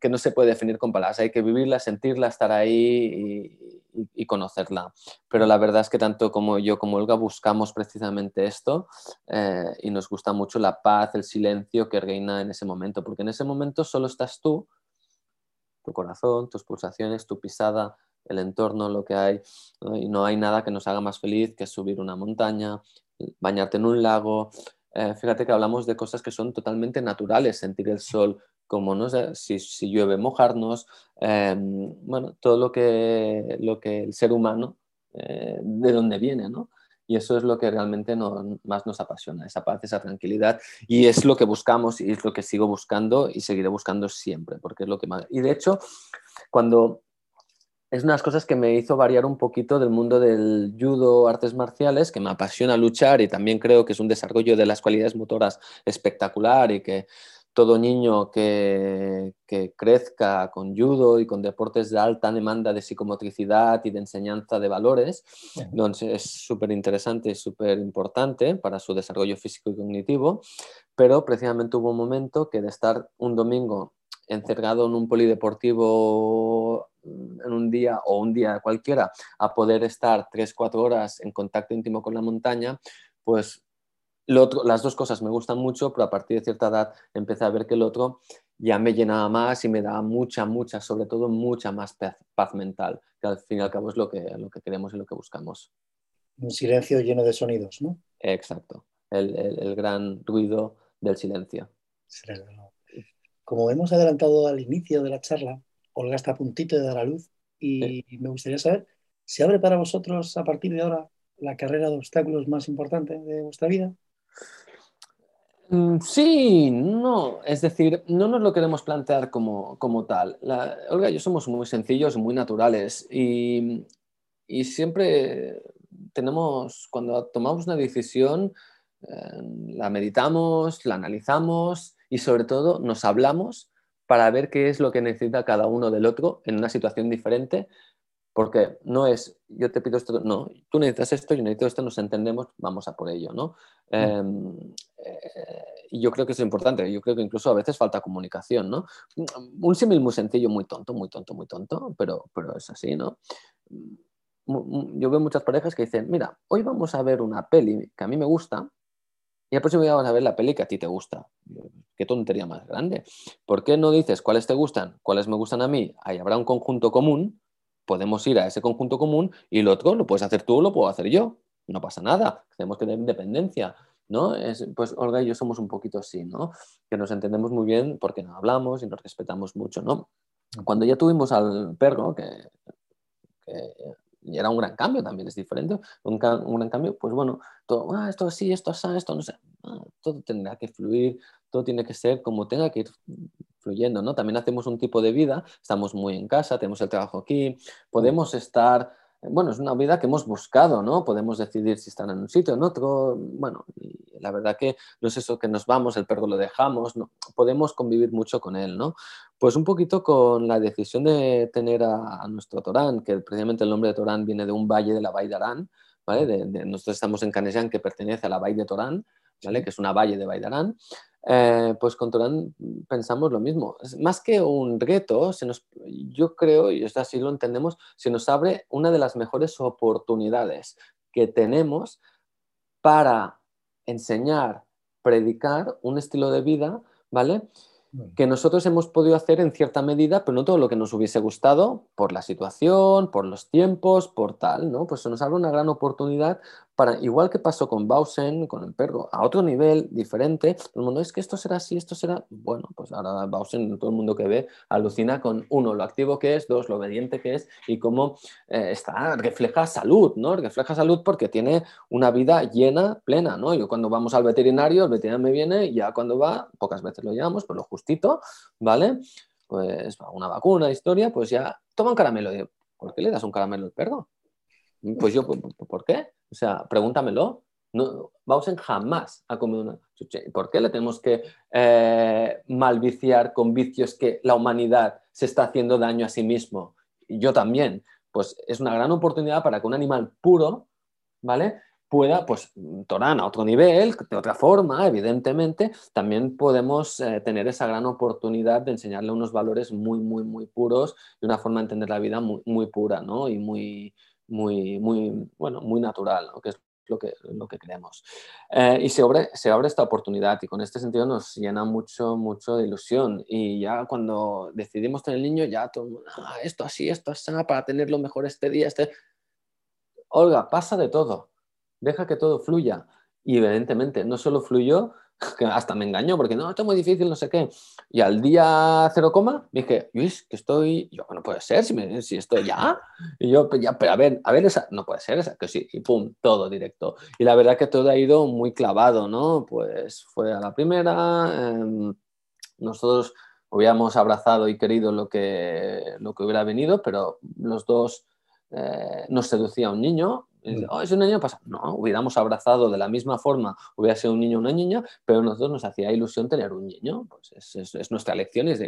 que no se puede definir con palabras, hay que vivirla, sentirla, estar ahí y, conocerla. Pero la verdad es que tanto como yo como Olga buscamos precisamente esto eh, y nos gusta mucho la paz, el silencio que reina en ese momento, porque en ese momento solo estás tú, tu corazón, tus pulsaciones, tu pisada, el entorno, lo que hay, y no hay nada que nos haga más feliz que subir una montaña, bañarte en un lago. Eh, fíjate que hablamos de cosas que son totalmente naturales, sentir el sol, como no sé, si, llueve, mojarnos, em, bueno, todo lo que, lo que el ser humano eh, de dónde viene, ¿no? Y eso es lo que realmente más nos apasiona, esa paz, esa tranquilidad. Y es lo que buscamos y es lo que sigo buscando y seguiré buscando siempre, porque es lo que más... Y de hecho, cuando es unas cosas que me hizo variar un poquito del mundo del judo, artes marciales, que me apasiona luchar y también creo que es un desarrollo de las cualidades motoras espectacular y que todo niño que, crezca con judo y con deportes de alta demanda de psicomotricidad y de enseñanza de valores, entonces es súper interesante y súper importante para su desarrollo físico y cognitivo, pero precisamente hubo un momento que de estar un domingo encerrado en un polideportivo en un día o un día cualquiera a poder estar 3-4 horas en contacto íntimo con la montaña, pues las dos cosas me gustan mucho, pero a partir de cierta edad empecé a ver que el otro ya me llenaba más y me daba mucha, mucha, sobre todo mucha más paz, mental, que al fin y al cabo es lo que, lo que queremos y lo que buscamos. Un silencio lleno de sonidos, ¿no? Exacto, el, gran ruido del silencio. Como hemos adelantado al inicio de la charla, Olga está a puntito de dar a luz y me gustaría saber, ¿se abre para vosotros a partir de ahora la carrera de obstáculos más importante de vuestra vida? Mm, sí, no, es decir, no nos lo queremos plantear como, tal. Olga y yo somos muy sencillos, muy naturales y, siempre tenemos, cuando tomamos una decisión, eh, la meditamos, la analizamos y sobre todo nos hablamos para ver qué es lo que necesita cada uno del otro en una situación diferente porque no es, yo te pido esto, no, tú necesitas esto, yo necesito esto, nos entendemos, vamos a por ello, ¿no? Mm. Em, eh, y yo creo que es importante, yo creo que incluso a veces falta comunicación, ¿no? Un símil muy sencillo, muy tonto, muy tonto, muy tonto, pero, pero es así, ¿no? Yo veo muchas parejas que dicen, mira, hoy vamos a ver una peli que a mí me gusta y el próximo día vamos a ver la peli que a ti te gusta. Qué tontería más grande. ¿Por qué no dices cuáles te gustan, cuáles me gustan a mí? Ahí habrá un conjunto común podemos ir a ese conjunto común y lo otro lo puedes hacer tú, lo puedo hacer yo. No pasa nada, tenemos que tener independencia. ¿no? Es, pues Olga y yo somos un poquito así, ¿no? Que nos entendemos muy bien porque nos hablamos y nos respetamos mucho, ¿no? Cuando ya tuvimos al perro, que, era un gran cambio también, es diferente, un, gran cambio, pues bueno, ah, esto sí, esto así, esto no sé, ah, todo tendrá que fluir, todo tiene que ser como tenga que ir fluyendo, ¿no? También hacemos un tipo de vida, estamos muy en casa, tenemos el trabajo aquí, podemos estar, bueno, es una vida que hemos buscado, ¿no? Podemos decidir si están en un sitio o en otro, bueno, la verdad que no es eso que nos vamos, el perro lo dejamos, ¿no? podemos convivir mucho con él, ¿no? Pues un poquito con la decisión de tener a, nuestro Torán, que precisamente el nombre de Torán viene de un valle de la Valle de Arán, ¿vale? De, nosotros estamos en Canesán, que pertenece a la Valle de Torán, ¿vale? Que es una valle de Baidarán. Eh, pues con Torán pensamos lo mismo. Más que un reto, se nos, yo creo, y así lo entendemos, se nos abre una de las mejores oportunidades que tenemos para enseñar, predicar un estilo de vida, ¿vale? que nosotros hemos podido hacer en cierta medida, pero no todo lo que nos hubiese gustado por la situación, por los tiempos, por tal, ¿no? Pues se nos abre una gran oportunidad para, igual que pasó con Bausen, con el perro, a otro nivel diferente, todo el mundo es que esto será así, esto será, bueno, pues ahora Bausen, todo el mundo que ve, alucina con uno, lo activo que es, dos, lo obediente que es y cómo eh, está, refleja salud, ¿no? Refleja salud porque tiene una vida llena, plena, ¿no? Yo cuando vamos al veterinario, el veterinario me viene ya cuando va, pocas veces lo llevamos, pero lo justito, ¿vale? Pues una vacuna, historia, pues ya toma un caramelo. ¿Por qué le das un caramelo al perro? Pues yo, ¿por qué? O sea, pregúntamelo. No, Bausen jamás ha comido una chuche. ¿Por qué le tenemos que eh, malviciar con vicios que la humanidad se está haciendo daño a sí mismo? Y yo también. Pues es una gran oportunidad para que un animal puro, ¿vale? pueda, pues, Torán a otro nivel, de otra forma, evidentemente, también podemos eh, tener esa gran oportunidad de enseñarle unos valores muy, muy, muy puros y una forma de entender la vida muy, muy pura, ¿no? Y muy, muy, muy, bueno, muy natural, que es lo que, lo que queremos. Eh, y se abre, se abre esta oportunidad y con este sentido nos llena mucho, mucho de ilusión. Y ya cuando decidimos tener el niño, ya todo, ah, esto así, esto así, para tenerlo mejor este día, este... Olga, pasa de todo, deja que todo fluya. Y evidentemente, no solo fluyó, que hasta me engañó porque no, esto es muy difícil, no sé qué. Y al día cero coma dije, Luis, que estoy, yo, no puede ser, si, me, si estoy ya. Y yo, ya, pero a ver, a ver, esa, no puede ser esa, que sí, y pum, todo directo. Y la verdad que todo ha ido muy clavado, ¿no? Pues fue a la primera, em, nosotros hubiéramos abrazado y querido lo que, lo que hubiera venido, pero los dos eh, nos seducía un niño, Oh, es un niño pasa. No, hubiéramos abrazado de la misma forma, hubiera sido un niño o una niña, pero a nosotros nos hacía ilusión tener un niño. Pues es, es, nuestra elección, es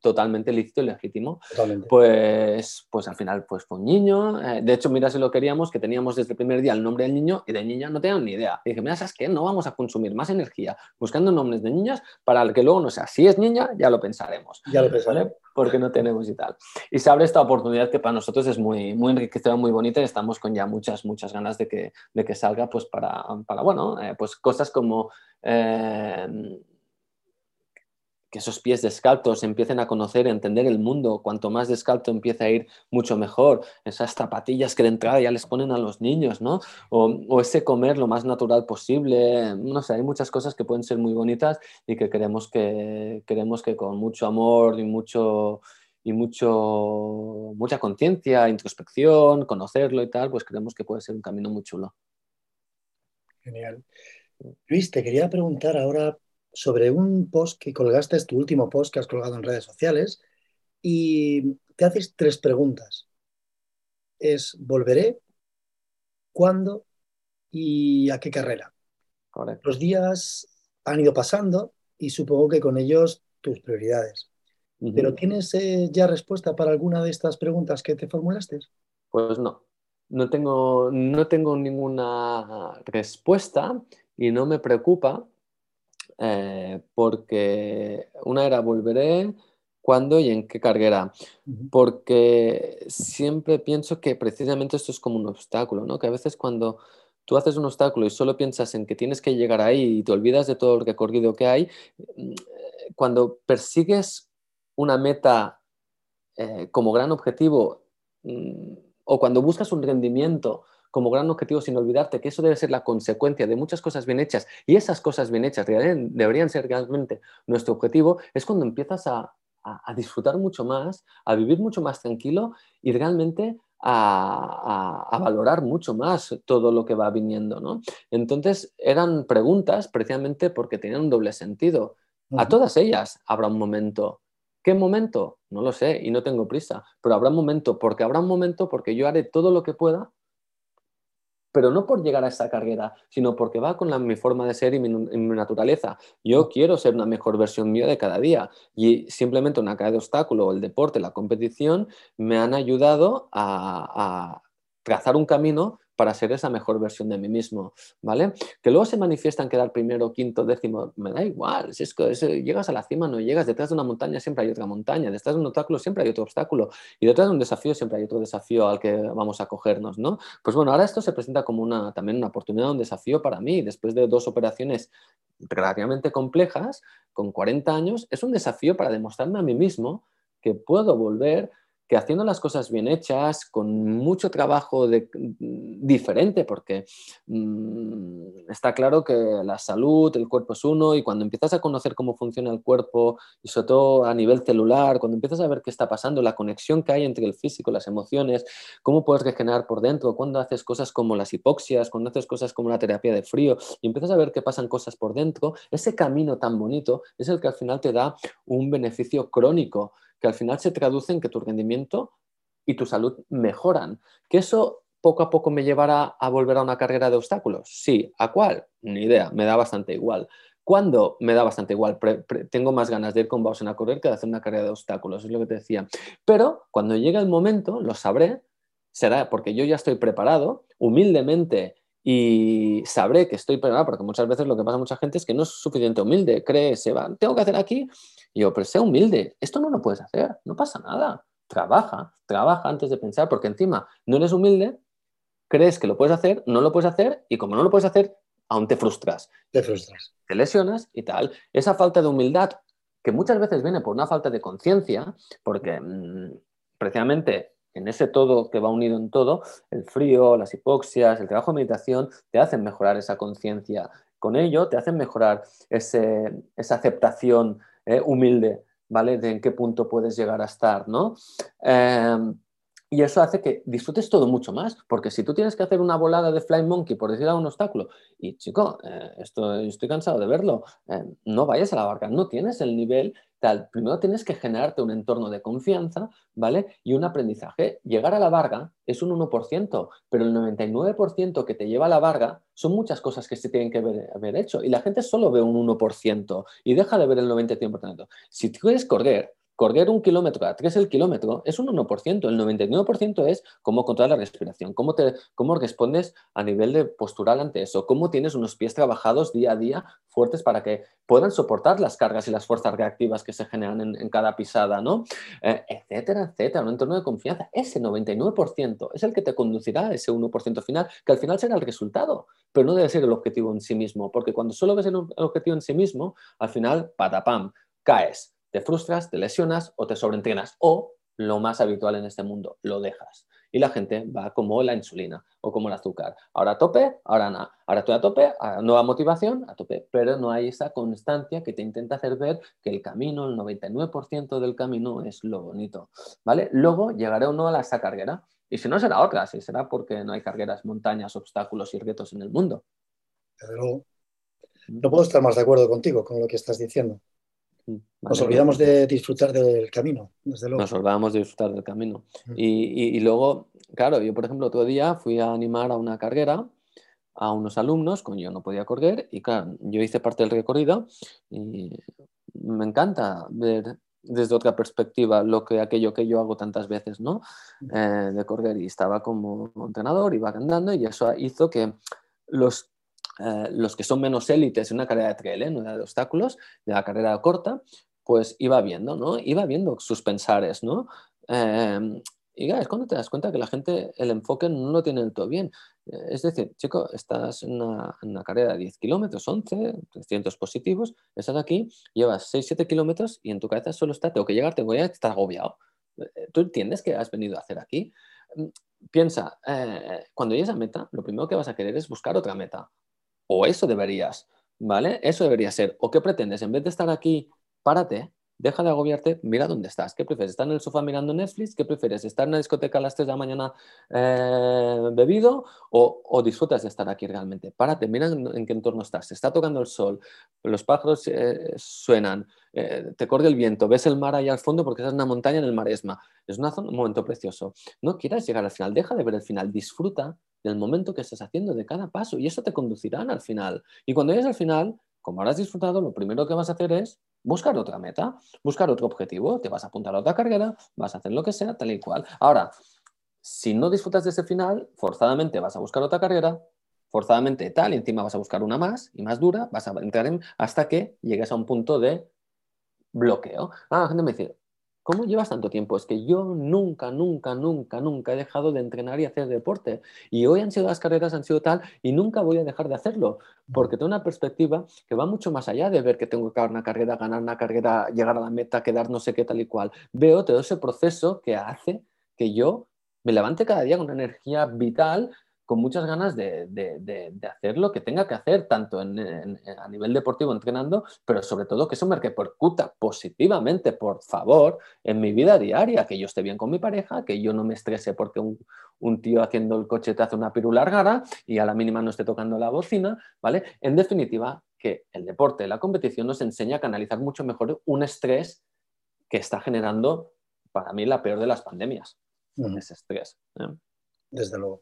totalmente lícito y legítimo. Pues, pues al final pues fue un niño. Eh, de hecho, mira si lo queríamos, que teníamos desde el primer día el nombre del niño y de niña no teníamos ni idea. Y dije, mira, ¿sabes qué? No vamos a consumir más energía buscando nombres de niñas para que luego no sea. Si es niña, ya lo pensaremos. Ya lo pensaré. Porque no tenemos y tal. Y se abre esta oportunidad que para nosotros es muy, muy enriquecedora, muy bonita y estamos con ya muchas, muchas ganas de que, de que salga pues para, para bueno, eh, pues cosas como eh, que esos pies descalzos empiecen a conocer, a entender el mundo. Cuanto más descalzo empieza a ir, mucho mejor. Esas zapatillas que de entrada ya les ponen a los niños, ¿no? O, ese comer lo más natural posible. No sé, hay muchas cosas que pueden ser muy bonitas y que queremos que, queremos que con mucho amor y mucho y mucho, mucha conciencia, introspección, conocerlo y tal, pues creemos que puede ser un camino muy chulo. Genial. Luis, te quería preguntar ahora sobre un post que colgaste, es tu último post que has colgado en redes sociales, y te haces tres preguntas. Es, ¿volveré? ¿Cuándo? ¿Y a qué carrera? Los días han ido pasando y supongo que con ellos tus prioridades. ¿Pero tienes eh, ya respuesta para alguna de estas preguntas que te formulaste? Pues no. No tengo, no tengo ninguna respuesta y no me preocupa eh, porque una era volveré, cuándo y en qué carguera. Porque siempre pienso que precisamente esto es como un obstáculo, ¿no? Que a veces cuando tú haces un obstáculo y solo piensas en que tienes que llegar ahí y te olvidas de todo el recorrido que hay, mm, cuando persigues una meta eh, como gran objetivo mm, o cuando buscas un rendimiento como gran objetivo sin olvidarte que eso debe ser la consecuencia de muchas cosas bien hechas y esas cosas bien hechas deberían ser realmente nuestro objetivo, es cuando empiezas a, disfrutar mucho más, a vivir mucho más tranquilo y realmente a, valorar mucho más todo lo que va viniendo. ¿no? Entonces eran preguntas precisamente porque tenían un doble sentido. A todas ellas habrá un momento ¿Qué momento? No lo sé y no tengo prisa, pero habrá un momento, porque habrá un momento porque yo haré todo lo que pueda, pero no por llegar a esa carrera, sino porque va con mi forma de ser y mi, naturaleza. Yo quiero ser una mejor versión mía de cada día y simplemente una caída de obstáculo, el deporte, la competición, me han ayudado a trazar un camino para ser esa mejor versión de mí mismo, ¿vale? Que luego se manifiesta en quedar primero, quinto, décimo, me da igual, si es que llegas a la cima, no llegas, detrás de una montaña siempre hay otra montaña, detrás de un obstáculo siempre hay otro obstáculo, y detrás de un desafío siempre hay otro desafío al que vamos a cogernos, ¿no? Pues bueno, ahora esto se presenta como una, también una oportunidad, un desafío para mí, después de dos operaciones relativamente complejas, con 40 años, es un desafío para demostrarme a mí mismo que puedo volver que haciendo las cosas bien hechas, con mucho trabajo de, mm, diferente, porque mm, está claro que la salud, el cuerpo es uno, y cuando empiezas a conocer cómo funciona el cuerpo, y sobre todo a nivel celular, cuando empiezas a ver qué está pasando, la conexión que hay entre el físico, las emociones, cómo puedes regenerar por dentro, cuando haces cosas como las hipoxias, cuando haces cosas como la terapia de frío, y empiezas a ver qué pasan cosas por dentro, ese camino tan bonito es el que al final te da un beneficio crónico que al final se traduce en que tu rendimiento y tu salud mejoran. ¿Que eso poco a poco me llevará a volver a una carrera de obstáculos? Sí. ¿A cuál? Ni idea, me da bastante igual. ¿Cuándo? Me da bastante igual. tengo más ganas de ir con Bausen a correr que de hacer una carrera de obstáculos, es lo que te decía. Pero cuando llegue el momento, lo sabré, será porque yo ya estoy preparado, humildemente y sabré que estoy preparado, porque muchas veces lo que pasa a mucha gente es que no es suficiente humilde, cree, se va, tengo que hacer aquí, y yo, pero sea humilde, esto no lo puedes hacer, no pasa nada. Trabaja, trabaja antes de pensar, porque encima no eres humilde, crees que lo puedes hacer, no lo puedes hacer, y como no lo puedes hacer, aún te frustras. Te frustras. Te lesionas y tal. Esa falta de humildad, que muchas veces viene por una falta de conciencia, porque mm, precisamente en ese todo que va unido en todo, el frío, las hipoxias, el trabajo de meditación, te hacen mejorar esa conciencia con ello te hacen mejorar esa aceptación eh, humilde, ¿vale? De en qué punto puedes llegar a estar, ¿no? Em, y eso hace que disfrutes todo mucho más, porque si tú tienes que hacer una volada de Fly Monkey por decir a un obstáculo, y chico, eh, esto, estoy cansado de verlo, eh, no vayas a la barca, no tienes el nivel tal. Primero tienes que generarte un entorno de confianza, ¿vale? Y un aprendizaje. Llegar a la barca es un 1%, pero el 99% que te lleva a la barca son muchas cosas que se tienen que haber, hecho, y la gente solo ve un 1% y deja de ver el 90%. Si tú quieres correr, correr un kilómetro a tres el kilómetro es un 1%, el 99% es cómo controlar la respiración, cómo, te, cómo respondes a nivel de postural ante eso, cómo tienes unos pies trabajados día a día fuertes para que puedan soportar las cargas y las fuerzas reactivas que se generan en, cada pisada, ¿no? Eh, etcétera, etcétera, un entorno de confianza. Ese 99% es el que te conducirá a ese 1% final, que al final será el resultado, pero no debe ser el objetivo en sí mismo, porque cuando solo ves el objetivo en sí mismo, al final, patapam, caes te frustras, te lesionas o te sobreentrenas o, lo más habitual en este mundo, lo dejas. Y la gente va como la insulina o como el azúcar. Ahora a tope, ahora nada. Ahora estoy a tope, nueva motivación, a tope. Pero no hay esa constancia que te intenta hacer ver que el camino, el 99% del camino es lo bonito. ¿Vale? Luego llegaré uno a esa carguera. Y si no será otra, si será porque no hay cargueras, montañas, obstáculos y retos en el mundo. Pero no puedo estar más de acuerdo contigo con lo que estás diciendo. Nos olvidamos de disfrutar del camino, desde luego. Nos olvidamos de disfrutar del camino. Y, luego, claro, yo por ejemplo otro día fui a animar a una carguera a unos alumnos, con yo no podía correr, y claro, yo hice parte del recorrido y me encanta ver desde otra perspectiva lo que aquello que yo hago tantas veces, ¿no? Eh, de correr y estaba como entrenador, iba andando y eso hizo que los eh, los que son menos élites en una carrera de trail, ¿eh? de obstáculos, de la carrera corta, pues iba viendo, ¿no? Iba viendo sus pensares, ¿no? Eh, y es cuando te das cuenta que la gente el enfoque no lo tiene del todo bien. Es decir, chico, estás en una, carrera de 10 kilómetros, 11, 300 positivos, estás aquí, llevas 6, 7 kilómetros y en tu cabeza solo está, tengo que llegar, tengo que llegar, estás agobiado. ¿Tú entiendes qué has venido a hacer aquí? Mm, piensa, cuando llegues a meta, lo primero que vas a querer es buscar otra meta. O eso deberías, ¿vale? Eso debería ser. ¿O qué pretendes? En vez de estar aquí, párate, deja de agobiarte, mira dónde estás. ¿Qué prefieres? ¿Estar en el sofá mirando Netflix? ¿Qué prefieres? ¿Estar en la discoteca a las 3 de la mañana eh, bebido? O, disfrutas de estar aquí realmente? Párate, mira en, qué entorno estás. Está tocando el sol, los pájaros eh, suenan, eh, te corre el viento, ves el mar ahí al fondo porque en una montaña en el Maresma. Es un momento precioso. No quieras llegar al final, deja de ver el final, disfruta del momento que estás haciendo, de cada paso, y eso te conducirá al final. Y cuando llegues al final, como habrás disfrutado, lo primero que vas a hacer es buscar otra meta, buscar otro objetivo, te vas a apuntar a otra carrera, vas a hacer lo que sea, tal y cual. Ahora, si no disfrutas de ese final, forzadamente vas a buscar otra carrera, forzadamente tal, y encima vas a buscar una más y más dura, vas a entrar en, hasta que llegues a un punto de bloqueo. Ah, la gente me dice, ¿Cómo llevas tanto tiempo? Es que yo nunca, nunca, nunca, nunca he dejado de entrenar y hacer deporte. Y hoy han sido las carreras, han sido tal, y nunca voy a dejar de hacerlo, porque tengo una perspectiva que va mucho más allá de ver que tengo que ganar una carrera, ganar una carrera, llegar a la meta, quedar no sé qué tal y cual. Veo todo ese proceso que hace que yo me levante cada día con una energía vital con muchas ganas de, hacer lo que tenga que hacer, tanto a nivel deportivo entrenando, pero sobre todo que eso me repercuta positivamente, por favor, en mi vida diaria, que yo esté bien con mi pareja, que yo no me estrese porque un, tío haciendo el coche te hace una piru largada y a la mínima no esté tocando la bocina, ¿vale? En definitiva, que el deporte, la competición nos enseña a canalizar mucho mejor un estrés que está generando, para mí, la peor de las pandemias, ese estrés. ¿eh? Desde luego.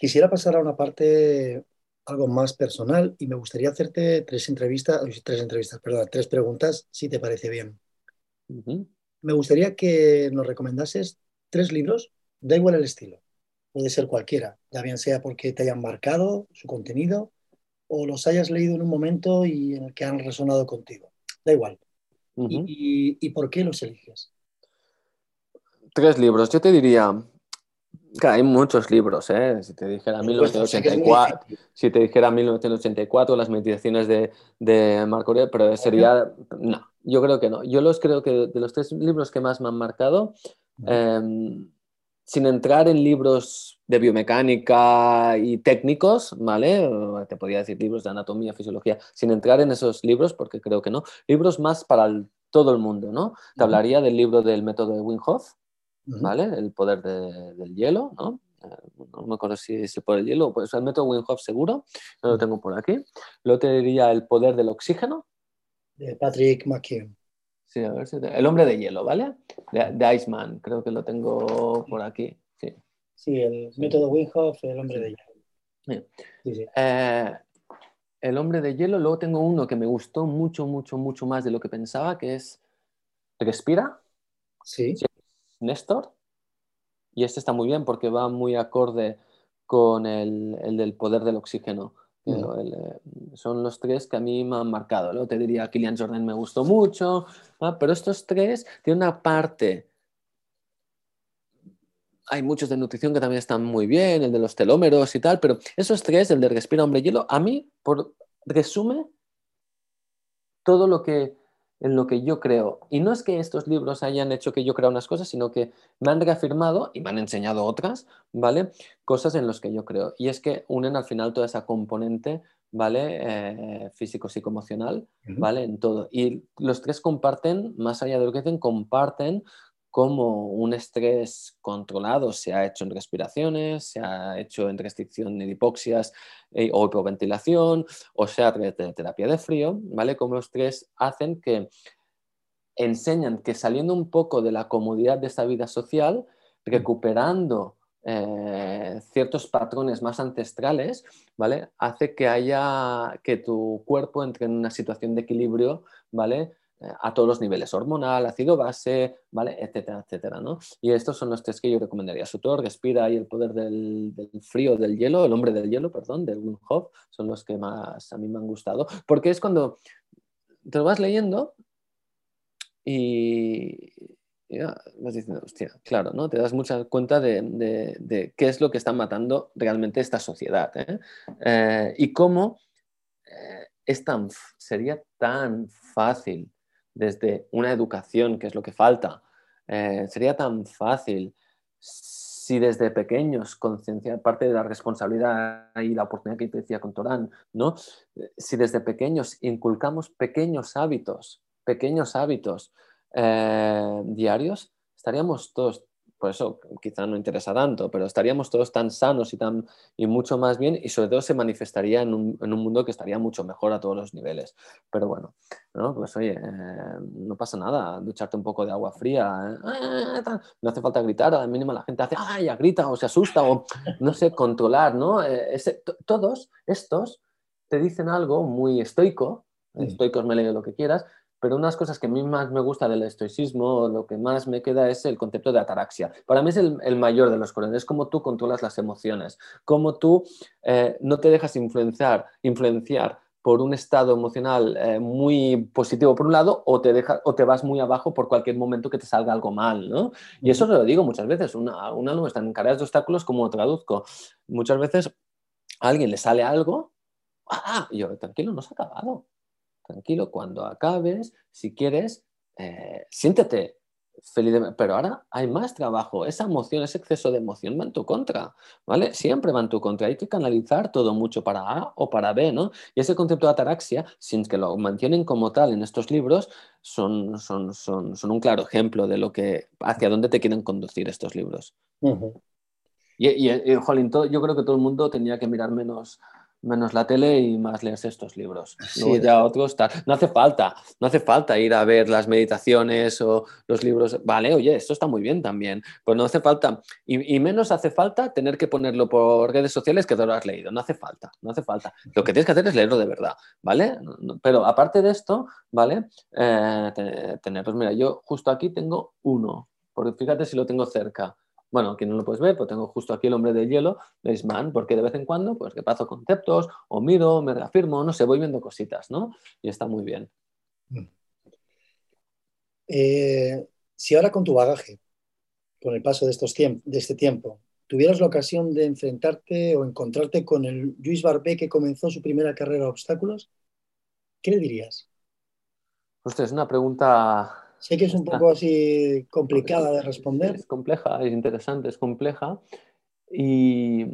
Quisiera pasar a una parte algo más personal y me gustaría hacerte tres entrevistas, tres entrevistas, perdón, tres preguntas, si te parece bien. Me gustaría que nos recomendases tres libros, da igual el estilo, puede ser cualquiera, ya bien sea porque te hayan marcado su contenido o los hayas leído en un momento y en el que han resonado contigo, da igual. y por qué los eliges? Tres libros, yo te diría hay muchos libros, ¿eh? Si te dijera 1984, si te dijera 1984, las meditaciones de, de Marco Aurelio, pero sería, no, yo creo que no. Yo los creo que de los tres libros que más me han marcado, em, sin entrar en libros de biomecánica y técnicos, ¿vale? Te podría decir libros de anatomía, fisiología, sin entrar en esos libros, porque creo que no. Libros más para todo el mundo, ¿no? Te hablaría del libro del método de Wim Hof, ¿vale? El poder del hielo, ¿no? Eh, no me acuerdo si es el poder del hielo, pues el método Wim Hof seguro, lo tengo por aquí. Luego te diría el poder del oxígeno. De Patrick McKeown. Sí, a ver si el hombre de hielo, ¿vale? De, Iceman, creo que lo tengo por aquí. Sí, sí el método Wim el hombre de hielo. Sí. Eh, el hombre de hielo, luego tengo uno que me gustó mucho, mucho, mucho más de lo que pensaba, que es Respira. Sí. Néstor. Y este está muy bien porque va muy acorde con el, el del poder del oxígeno. Eh, son los tres que a mí me han marcado. Luego te diría, Kilian Jordan me gustó mucho, pero estos tres tienen una parte. Hay muchos de nutrición que también están muy bien, el de los telómeros y tal, pero esos tres, el de respira, hombre, hielo, a mí por, resume todo lo que en lo que yo creo. Y no es que estos libros hayan hecho que yo crea unas cosas, sino que me han reafirmado y me han enseñado otras, ¿vale? Cosas en las que yo creo. Y es que unen al final toda esa componente, ¿vale? Eh, físico, psicoemocional, ¿vale? En todo. Y los tres comparten, más allá de lo que dicen, comparten cómo un estrés controlado se ha hecho en respiraciones, se ha hecho en restricción de hipoxias eh, o hipoventilación, o sea, de terapia de frío, ¿vale? Cómo los tres hacen que enseñan que saliendo un poco de la comodidad de esta vida social, recuperando eh, ciertos patrones más ancestrales, ¿vale? Hace que haya que tu cuerpo entre en una situación de equilibrio, ¿vale? A todos los niveles, hormonal, ácido base, ¿vale? etcétera, etcétera. ¿no? Y estos son los tres que yo recomendaría. Sutor, Respira y el poder del, frío, del hielo, el hombre del hielo, perdón, del Wim Hof, son los que más a mí me han gustado. Porque es cuando te lo vas leyendo y ya vas diciendo, hostia, claro, ¿no? Te das mucha cuenta de, qué es lo que está matando realmente esta sociedad. ¿eh? Eh, y cómo eh, es tan, sería tan fácil desde una educación, que es lo que falta. Eh, sería tan fácil si desde pequeños concienciar parte de la responsabilidad y la oportunidad que te decía con Torán, ¿no? Si desde pequeños inculcamos pequeños hábitos, pequeños hábitos eh, diarios, estaríamos todos por eso quizá no interesa tanto, pero estaríamos todos tan sanos y, tan, y mucho más bien y sobre todo se manifestaría en un, mundo que estaría mucho mejor a todos los niveles. Pero bueno, ¿no? pues oye, eh, no pasa nada, ducharte un poco de agua fría, eh, no hace falta gritar, a la mínima la gente hace, ¡ay! ya grita o se asusta o no sé, controlar, ¿no? Eh, todos estos te dicen algo muy estoico, estoicos me lee lo que quieras, pero unas cosas que a mí más me gusta del estoicismo, lo que más me queda es el concepto de ataraxia. Para mí es el, mayor de los colores, es como tú controlas las emociones, cómo tú eh, no te dejas influenciar, influenciar por un estado emocional eh, muy positivo por un lado o te, deja, o te vas muy abajo por cualquier momento que te salga algo mal, ¿no? Y eso lo digo muchas veces, una, una no está en carreras de obstáculos como traduzco. Muchas veces a alguien le sale algo, ah, y yo, tranquilo, no se ha acabado tranquilo, cuando acabes, si quieres, eh, siéntete feliz, pero ahora hay más trabajo, esa emoción, ese exceso de emoción va en tu contra, ¿vale? Siempre va en tu contra, hay que canalizar todo mucho para A o para B, ¿no? Y ese concepto de ataraxia, sin que lo mantienen como tal en estos libros, son, son, son, son un claro ejemplo de lo que, hacia dónde te quieren conducir estos libros. Y, y, y jolín, yo creo que todo el mundo tenía que mirar menos menos la tele y más leerse estos libros. ya otros No hace falta, no hace falta ir a ver las meditaciones o los libros. Vale, oye, esto está muy bien también, pues no hace falta. Y, menos hace falta tener que ponerlo por redes sociales que te lo has leído. No hace falta, no hace falta. Lo que tienes que hacer es leerlo de verdad, ¿vale? Pero aparte de esto, ¿vale? Eh, tener, pues mira, yo justo aquí tengo uno, porque fíjate si lo tengo cerca. Bueno, aquí no lo puedes ver, pero tengo justo aquí el hombre de hielo de Isman, porque de vez en cuando, pues que paso conceptos, o miro, me reafirmo, no sé, voy viendo cositas, ¿no? Y está muy bien. Mm. Eh, si ahora con tu bagaje, con el paso de, estos de este tiempo, tuvieras la ocasión de enfrentarte o encontrarte con el Luis Barbé que comenzó su primera carrera de obstáculos, ¿qué le dirías? Hostia, es una pregunta Sé que es un poco así complicada de responder. Es compleja, es interesante, es compleja. Y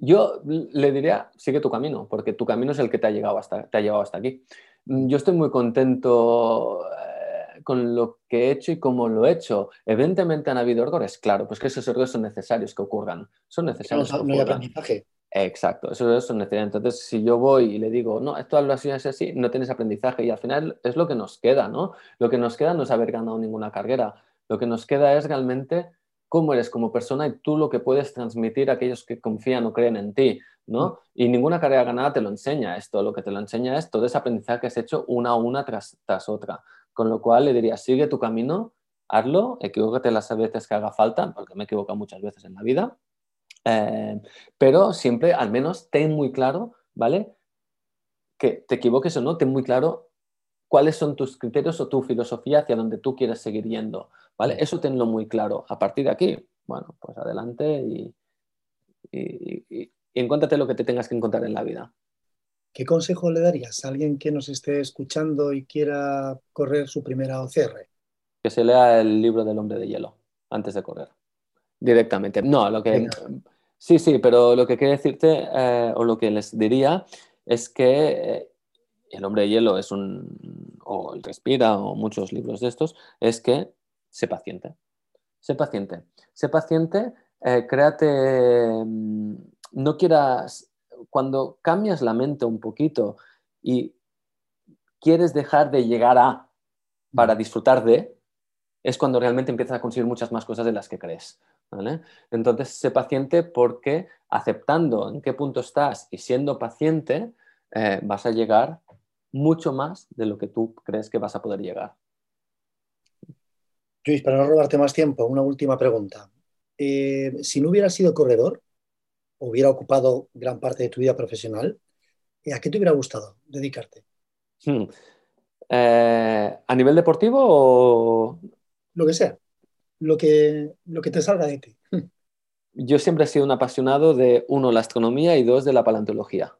yo le diría, sigue tu camino, porque tu camino es el que te ha, llegado hasta, te ha llevado hasta aquí. Yo estoy muy contento eh, con lo que he hecho y cómo lo he hecho. Evidentemente han habido errores, claro, pues que esos errores son necesarios que ocurran. Son necesarios. No, no hay aprendizaje. Exacto, eso es necesario. Entonces, si yo voy y le digo, no, esto hazlo así, así, así, no tienes aprendizaje y al final es lo que nos queda, ¿no? Lo que nos queda no es haber ganado ninguna carrera, lo que nos queda es realmente cómo eres como persona y tú lo que puedes transmitir a aquellos que confían o creen en ti, ¿no? Mm. Y ninguna carrera ganada te lo enseña esto, lo que te lo enseña es todo ese aprendizaje que has hecho una a una tras, tras otra. Con lo cual le diría, sigue tu camino, hazlo, equivócate las veces que haga falta, porque me he equivocado muchas veces en la vida, eh, pero siempre, al menos, ten muy claro, ¿vale? Que te equivoques o no, ten muy claro cuáles son tus criterios o tu filosofía hacia donde tú quieres seguir yendo, ¿vale? Eso tenlo muy claro. A partir de aquí, bueno, pues adelante y, y, encuéntrate lo que te tengas que encontrar en la vida. ¿Qué consejo le darías a alguien que nos esté escuchando y quiera correr su primera OCR? Que se lea el libro del hombre de hielo antes de correr directamente. No, lo que... Sí, sí, pero lo que quiero decirte eh, o lo que les diría es que eh, el hombre de hielo es un, o el respira o muchos libros de estos, es que sé paciente. Sé paciente. Sé paciente, eh, créate, mm, no quieras, cuando cambias la mente un poquito y quieres dejar de llegar a para disfrutar de, es cuando realmente empiezas a conseguir muchas más cosas de las que crees. Entonces, sé paciente porque aceptando en qué punto estás y siendo paciente, eh, vas a llegar mucho más de lo que tú crees que vas a poder llegar. Luis, para no robarte más tiempo, una última pregunta. Eh, si no hubieras sido corredor, hubiera ocupado gran parte de tu vida profesional, ¿a qué te hubiera gustado dedicarte? Hmm. Eh, ¿A nivel deportivo o...? Lo que sea lo que, lo que te salga de ti. Yo siempre he sido un apasionado de, uno, la astronomía y dos, de la paleontología.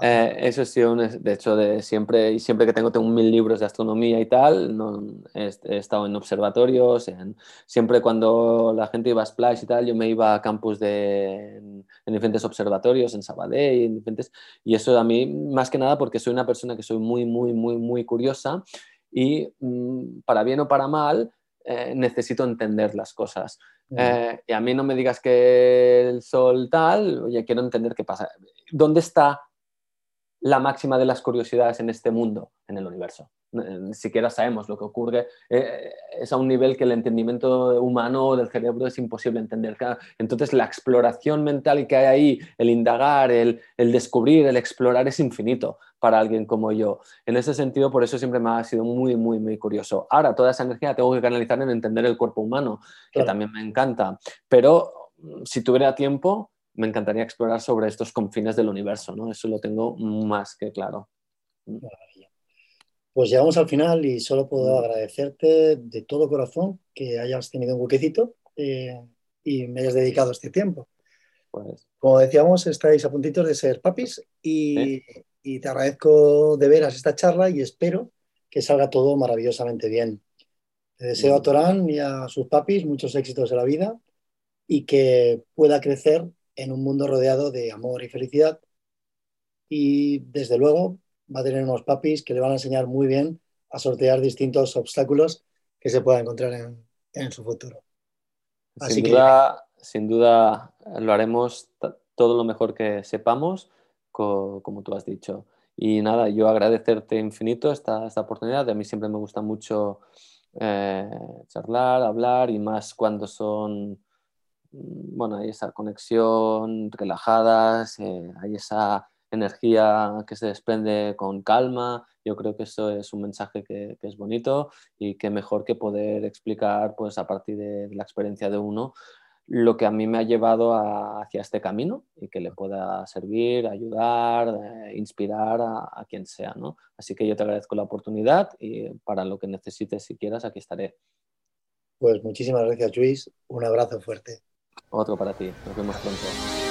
Eh, eso es de hecho, de siempre, y siempre que tengo, tengo mil libros de astronomía y tal, no, he, estado en observatorios, en, siempre cuando la gente iba a Splash y tal, yo me iba a campus de, en, diferentes observatorios, en Sabadell, en diferentes, y eso a mí, más que nada porque soy una persona que soy muy, muy, muy, muy curiosa y mm, para bien o para mal, eh, necesito entender las cosas. Eh, y a mí no me digas que el sol tal, oye, quiero entender qué pasa. ¿Dónde está la máxima de las curiosidades en este mundo, en el universo? Ni siquiera sabemos lo que ocurre. Eh, es a un nivel que el entendimiento humano del cerebro es imposible entender. Entonces, la exploración mental que hay ahí, el indagar, el, el descubrir, el explorar es infinito para alguien como yo. En ese sentido, por eso siempre me ha sido muy, muy, muy curioso. Ahora, toda esa energía tengo que canalizar en entender el cuerpo humano, que también me encanta. Pero mm, si tuviera tiempo, me encantaría explorar sobre estos confines del universo, ¿no? Eso lo tengo más que claro. Mm. Pues llegamos al final y solo puedo mm. agradecerte de todo corazón que hayas tenido un huequecito eh, y me hayas dedicado este tiempo. Pues... Como decíamos, estáis a puntitos de ser papis y, y te agradezco de veras esta charla y espero que salga todo maravillosamente bien. Te deseo a Torán y a sus papis muchos éxitos en la vida y que pueda crecer en un mundo rodeado de amor y felicidad. Y desde luego va a tener unos papis que le van a enseñar muy bien a sortear distintos obstáculos que se pueda encontrar en, su futuro. sin, duda, sin duda lo haremos todo lo mejor que sepamos como tú has dicho. Y nada, yo agradecerte infinito esta, esta oportunidad. A mí siempre me gusta mucho eh, charlar, hablar y más cuando son, bueno, hay esa conexión, relajadas, eh, hay esa energía que se desprende con calma. Yo creo que eso es un mensaje que, que, es bonito y que mejor que poder explicar pues a partir de la experiencia de uno lo que a mí me ha llevado hacia este camino y que le pueda servir, ayudar, eh, inspirar a, quien sea. ¿no? Así que yo te agradezco la oportunidad y para lo que necesites, si quieras, aquí estaré. Pues muchísimas gracias, Luis. Un abrazo fuerte. Otro para ti. Nos vemos pronto.